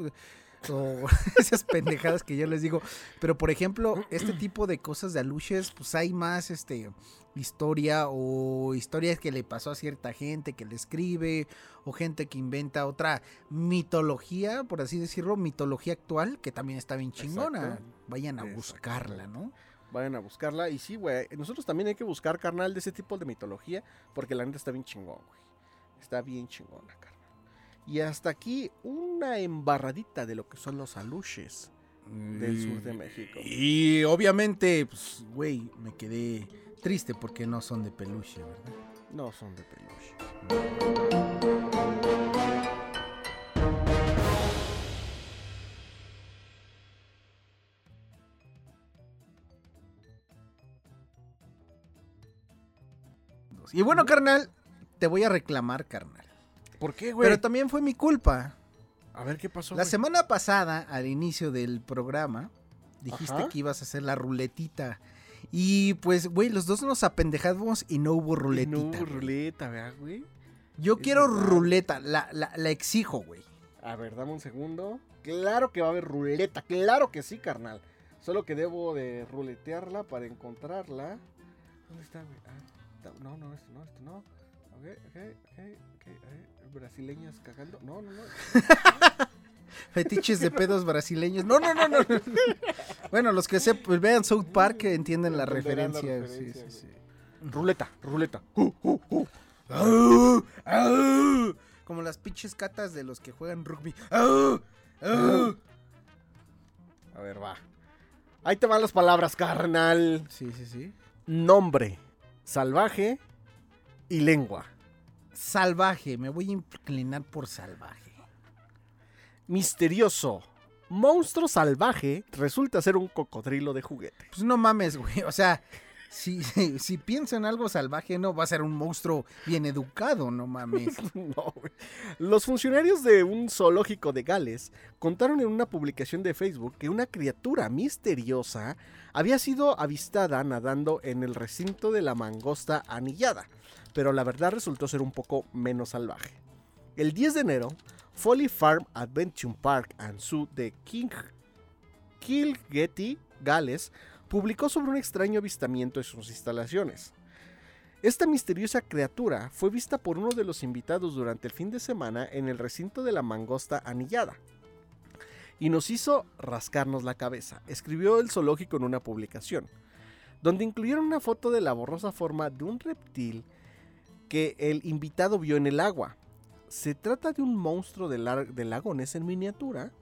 O esas pendejadas que yo les digo. Pero, por ejemplo, este tipo de cosas de aluches, pues hay más, este, historia o historias que le pasó a cierta gente que le escribe o gente que inventa otra mitología, por así decirlo, mitología actual, que también está bien chingona. Exacto. Vayan a buscarla, ¿no? Vayan a buscarla. Y sí, güey, nosotros también hay que buscar, carnal, de ese tipo de mitología, porque la neta está bien chingón, güey. Está bien chingona, carnal. Y hasta aquí una embarradita de lo que son los aluches del sur de México. Y obviamente, pues, güey, me quedé triste porque no son de peluche, ¿verdad? No son de peluche. Y bueno, carnal, te voy a reclamar, carnal. ¿Por qué, güey? Pero también fue mi culpa. A ver qué pasó. La güey? semana pasada, al inicio del programa, dijiste Ajá. que ibas a hacer la ruletita. Y pues, güey, los dos nos apendejamos y no hubo Y ruletita. No hubo ruleta, ¿verdad, güey? Yo Es quiero verdad. ruleta, la, la, la exijo, güey. A ver, dame un segundo. Claro que va a haber ruleta, claro que sí, carnal. Solo que debo de ruletearla para encontrarla. ¿Dónde está, güey? Ah, no, no, este no, este no. Ok, ok, ok, ok. Brasileñas cagando. No, no, no. Fetiches de pedos brasileños. No, no, no, no. no. bueno, los que se pues, vean South Park entienden la referencia. sí, referencia, sí, sí. Ruleta, ruleta. Uh, uh, uh. ¡Au! ¡Au! Como las pinches catas de los que juegan rugby. ¡Au! A ver, va. Ahí te van las palabras, carnal. Sí, sí, sí. Nombre, salvaje y lengua. Salvaje, me voy a inclinar por salvaje. Misterioso. Monstruo salvaje resulta ser un cocodrilo de juguete. Pues no mames, güey. O sea, si, si, si pienso en algo salvaje, no va a ser un monstruo bien educado, no mames. No. Los funcionarios de un zoológico de Gales contaron en una publicación de Facebook que una criatura misteriosa había sido avistada nadando en el recinto de la mangosta anillada, pero la verdad resultó ser un poco menos salvaje. El 10 de enero, Folly Farm Adventure Park and Zoo de King Kilgetty, Gales, publicó sobre un extraño avistamiento en sus instalaciones. Esta misteriosa criatura fue vista por uno de los invitados durante el fin de semana en el recinto de la mangosta anillada. Y nos hizo rascarnos la cabeza, escribió el zoológico en una publicación, donde incluyeron una foto de la borrosa forma de un reptil que el invitado vio en el agua. ¿Se trata de un monstruo del, lar- del lago Ness en miniatura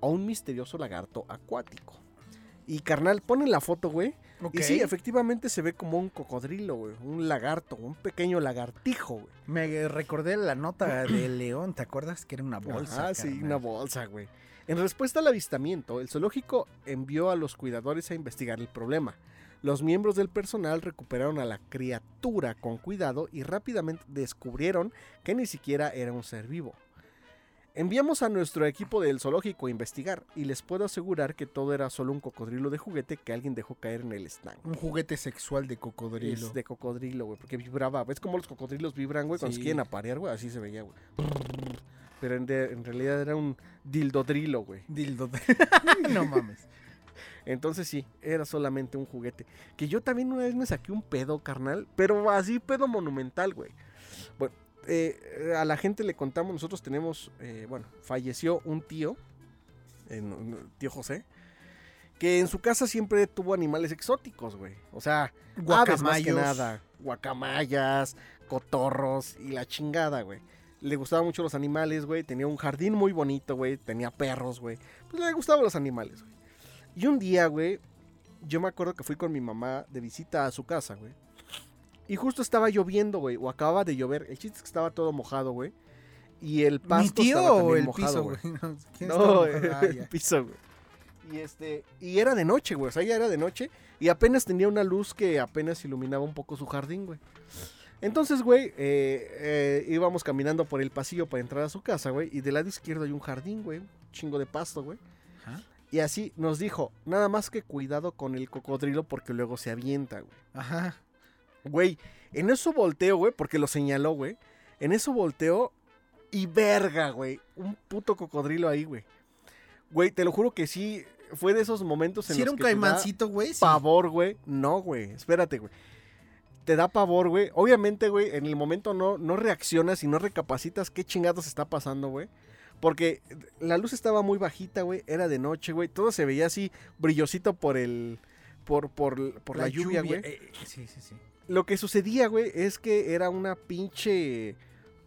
o un misterioso lagarto acuático? Y carnal, ponen la foto, güey. Ok. Y sí, efectivamente se ve como un cocodrilo, güey. Un lagarto, un pequeño lagartijo, güey. Me recordé la nota del león, ¿te acuerdas? Que era una bolsa. Ah, sí, una bolsa, güey. En respuesta al avistamiento, el zoológico envió a los cuidadores a investigar el problema. Los miembros del personal recuperaron a la criatura con cuidado y rápidamente descubrieron que ni siquiera era un ser vivo. Enviamos a nuestro equipo del zoológico a investigar y les puedo asegurar que todo era solo un cocodrilo de juguete que alguien dejó caer en el estanque. Un juguete sexual de cocodrilo. Es de cocodrilo, güey, porque vibraba. ¿Ves cómo los cocodrilos vibran, güey? Cuando se quieren aparear, güey? Así se veía, güey. Pero en, de- en realidad era un dildodrilo, güey. Dildo. no mames. Entonces sí, era solamente un juguete. Que yo también una vez me saqué un pedo, carnal. Pero así pedo monumental, güey. Bueno, eh, a la gente le contamos, nosotros tenemos, eh, bueno, falleció un tío, en- en- tío José, que en su casa siempre tuvo animales exóticos, güey. O sea, aves más que Guacamayos. nada. Guacamayas, cotorros y la chingada, güey. Le gustaban mucho los animales, güey. Tenía un jardín muy bonito, güey. Tenía perros, güey. Pues le gustaban los animales, güey. Y un día, güey, yo me acuerdo que fui con mi mamá de visita a su casa, güey. Y justo estaba lloviendo, güey. O acababa de llover. El chiste es que estaba todo mojado, güey. Y el ¿Mi pasto tío estaba o también el mojado, piso, güey. No. Ah, el piso, güey. Y este, y era de noche, güey. O sea, ya era de noche. Y apenas tenía una luz que apenas iluminaba un poco su jardín, güey. Entonces, güey, eh, eh, íbamos caminando por el pasillo para entrar a su casa, güey. Y del lado izquierdo hay un jardín, güey. Un chingo de pasto, güey. Ajá. Y así nos dijo, nada más que cuidado con el cocodrilo porque luego se avienta, güey. Ajá. Güey, en eso volteo, güey, porque lo señaló, güey. En eso volteo y verga, güey. Un puto cocodrilo ahí, güey. Güey, te lo juro que sí, fue de esos momentos en Si los era un que te da caimancito, güey. sí. pavor, güey. No, güey, espérate, güey. Te da pavor, güey. Obviamente, güey, en el momento no, no reaccionas y no recapacitas qué chingados está pasando, güey. Porque la luz estaba muy bajita, güey. Era de noche, güey. Todo se veía así brillosito por el... Por, por, por la, lluvia, güey. eh, sí, sí, sí. Lo que sucedía, güey, es que era una pinche.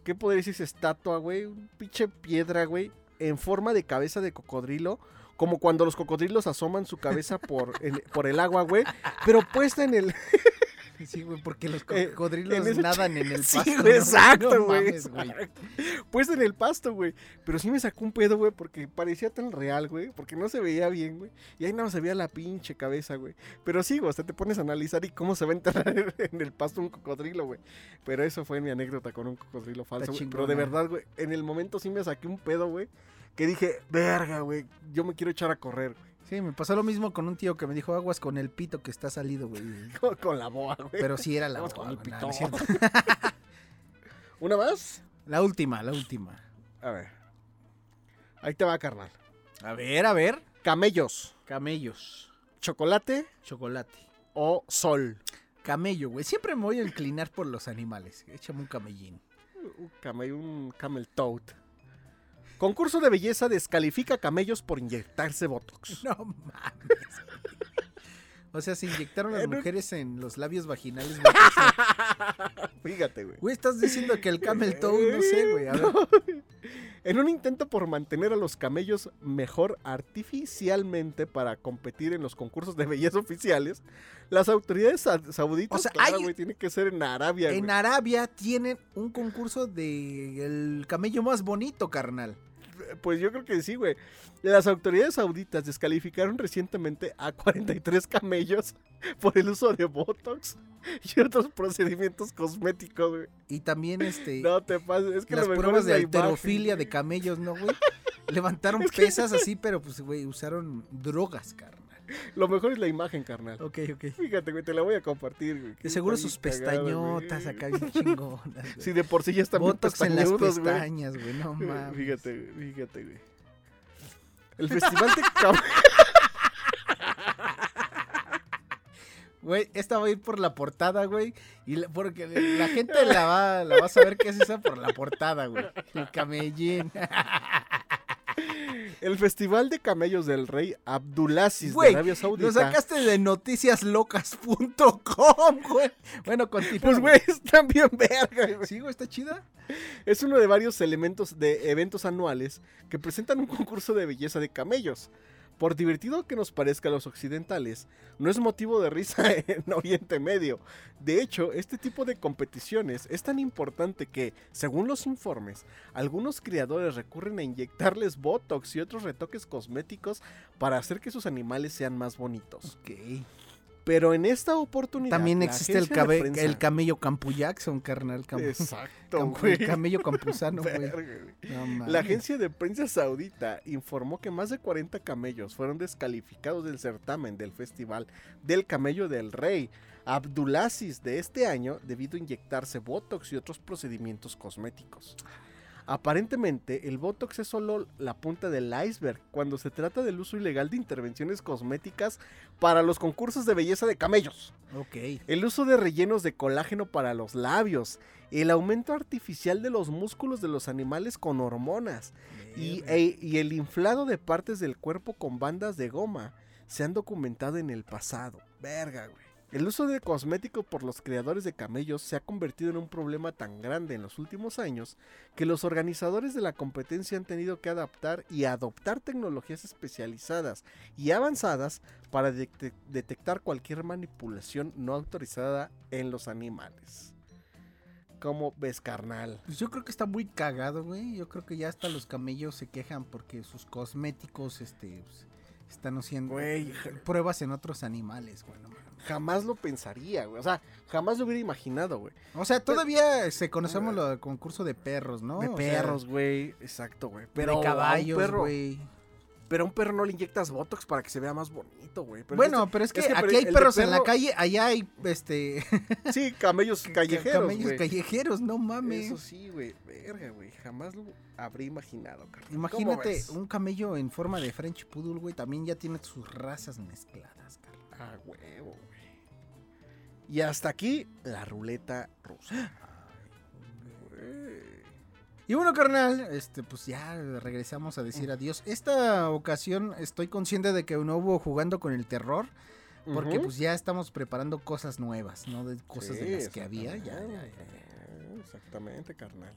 ¿Qué podría decirse? Estatua, güey. Un pinche piedra, güey. En forma de cabeza de cocodrilo. Como cuando los cocodrilos asoman su cabeza por, por el agua, güey. Pero puesta en el. Sí, güey, porque los Eh, cocodrilos en nadan en el Sí, pasto. güey, ¿no? exacto, güey. güey. Puesta en el pasto, güey. Pero sí me sacó un pedo, güey, porque parecía tan real, güey. Porque no se veía bien, güey. Y ahí nada más se veía la pinche cabeza, güey. Pero sí, güey, o sea, te pones a analizar y cómo se va a enterrar en el pasto un cocodrilo, güey. Pero eso fue mi anécdota con un cocodrilo falso, güey. Pero de verdad, güey, en el momento sí me saqué un pedo, güey. Que dije, verga, güey, yo me quiero echar a correr, güey. Sí, me pasó lo mismo con un tío que me dijo aguas con el pito que está salido, güey. Con, la boa, güey. Pero sí era la Vamos con el boa, no, no pito. ¿Una más? La última, la última. A ver. Ahí te va, carnal. A ver, a ver. Camellos, Camellos. chocolate Chocolate. o sol. Camello, güey. Siempre me voy a inclinar por los animales. Échame un camellín. Un camello, un camel toad. Concurso de belleza descalifica camellos por inyectarse botox. No mames. O sea, se inyectaron las mujeres en los labios vaginales. Fíjate, güey. Güey, estás diciendo que el camel toe, no sé, güey. A ver. En un intento por mantener a los camellos mejor artificialmente para competir en los concursos de belleza oficiales, las autoridades sa- sauditas, O sea, claro, hay- güey, tiene que ser en Arabia, En. Arabia tienen un concurso de el camello más bonito, carnal. Pues yo creo que sí, güey. Las autoridades sauditas descalificaron recientemente a 43 camellos por el uso de Botox y otros procedimientos cosméticos, güey. Y también este No te pases, es que las pruebas de la imagen, alterofilia güey. de camellos, ¿no, güey? Levantaron pesas así, pero pues, güey, usaron drogas, carnal. Lo mejor es la imagen, carnal. Ok, ok. Fíjate, güey, te la voy a compartir, güey. De seguro sus pestañotas acá bien chingonas. güey. Sí, de por sí ya están bien Botox en las güey. pestañas, güey, no mames. Fíjate, güey, fíjate, güey. El festival de Güey, esta va a ir por la portada, güey. Y la- porque la gente la va, la va a saber que es esa por la portada, güey. El camellín. El festival de camellos del rey Abdulaziz de Arabia Saudita. Lo sacaste de noticiaslocas.com, güey. Bueno, continúa. Pues, güey, están bien verga, güey. Güey, está chida. Es uno de varios elementos de eventos anuales que presentan un concurso de belleza de camellos. Por divertido que nos parezca a los occidentales, no es motivo de risa en Oriente Medio. De hecho, este tipo de competiciones es tan importante que, según los informes, algunos criadores recurren a inyectarles botox y otros retoques cosméticos para hacer que sus animales sean más bonitos. Pero en esta oportunidad... También existe el, cabe- el camello Campu Jackson, carnal. Cam- Exacto, güey. el camello campuzano, güey. No. La agencia de prensa saudita informó que más de 40 camellos fueron descalificados del certamen del Festival del Camello del Rey Abdulaziz de este año debido a inyectarse botox y otros procedimientos cosméticos. Aparentemente, el Botox es solo la punta del iceberg cuando se trata del uso ilegal de intervenciones cosméticas para los concursos de belleza de camellos. Ok. El uso de rellenos de colágeno para los labios, el aumento artificial de los músculos de los animales con hormonas y, e- y el inflado de partes del cuerpo con bandas de goma se han documentado en el pasado. Verga, güey. El uso de cosméticos por los creadores de camellos se ha convertido en un problema tan grande en los últimos años que los organizadores de la competencia han tenido que adaptar y adoptar tecnologías especializadas y avanzadas para detec- detectar cualquier manipulación no autorizada en los animales. Como ves, carnal. Pues yo creo que está muy cagado, güey. Yo creo que ya hasta los camellos se quejan porque sus cosméticos, este, pues, están haciendo pruebas en otros animales, güey. no. Jamás lo pensaría, güey. O sea, jamás lo hubiera imaginado, güey. O sea, todavía se conocemos lo del concurso de perros, ¿no? De O perros, güey. Exacto, güey. Pero de caballos, güey. Pero a un perro no le inyectas Botox para que se vea más bonito, güey. Bueno, este- pero es que, aquí hay perros en la calle, allá hay este Sí, camellos callejeros, camellos callejeros, no mames. Eso sí, güey. Verga, güey. Jamás lo habría imaginado, carnal. ¿Cómo Imagínate un camello en forma de French Poodle, güey, también ya tiene sus razas mezcladas, carnal. Ah, huevo. Y hasta aquí la ruleta rusa. Y bueno, carnal, este, pues ya regresamos a decir adiós. Esta ocasión estoy consciente de que no hubo jugando con el terror, porque pues ya estamos preparando cosas nuevas, ¿no? De cosas de las que había. Ya, ya, ya, ya. exactamente. Carnal.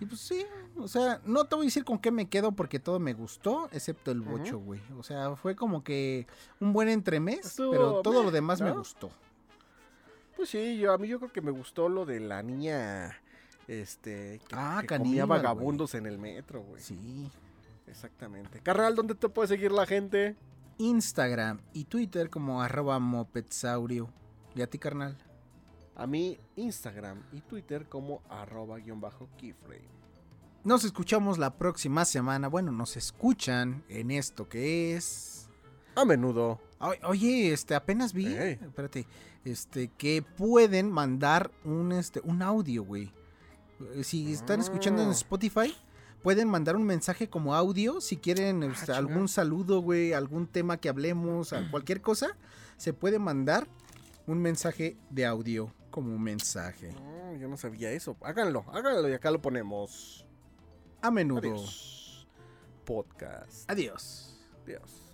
Y pues sí, o sea, no te voy a decir con qué me quedo porque todo me gustó, excepto el bocho, güey. O sea, fue como que un buen entremés, Estuvo pero todo lo demás me gustó. Pues sí, yo a mí yo creo que me gustó lo de la niña este que, Ah, que comía vagabundos en el metro, güey. Sí. Exactamente. Carnal, ¿dónde te puede seguir la gente? Instagram y Twitter como arroba mopetsaurio. ¿Y a ti, carnal? A mí Instagram y Twitter como arroba guion bajo keyframe. Nos escuchamos la próxima semana. Bueno, nos escuchan en esto que es. A menudo. Oye, este, apenas vi. Ey. Espérate. Este, que pueden mandar un, este, un audio, güey. Eh, Si están escuchando en Ah. Spotify, pueden mandar un mensaje como audio. Si quieren Ah, este, algún saludo, güey, algún tema que hablemos, cualquier cosa, se puede mandar un mensaje de audio como mensaje. No, yo no sabía eso. Háganlo, háganlo y acá lo ponemos. A menudo. Adiós. Podcast. Adiós. Adiós.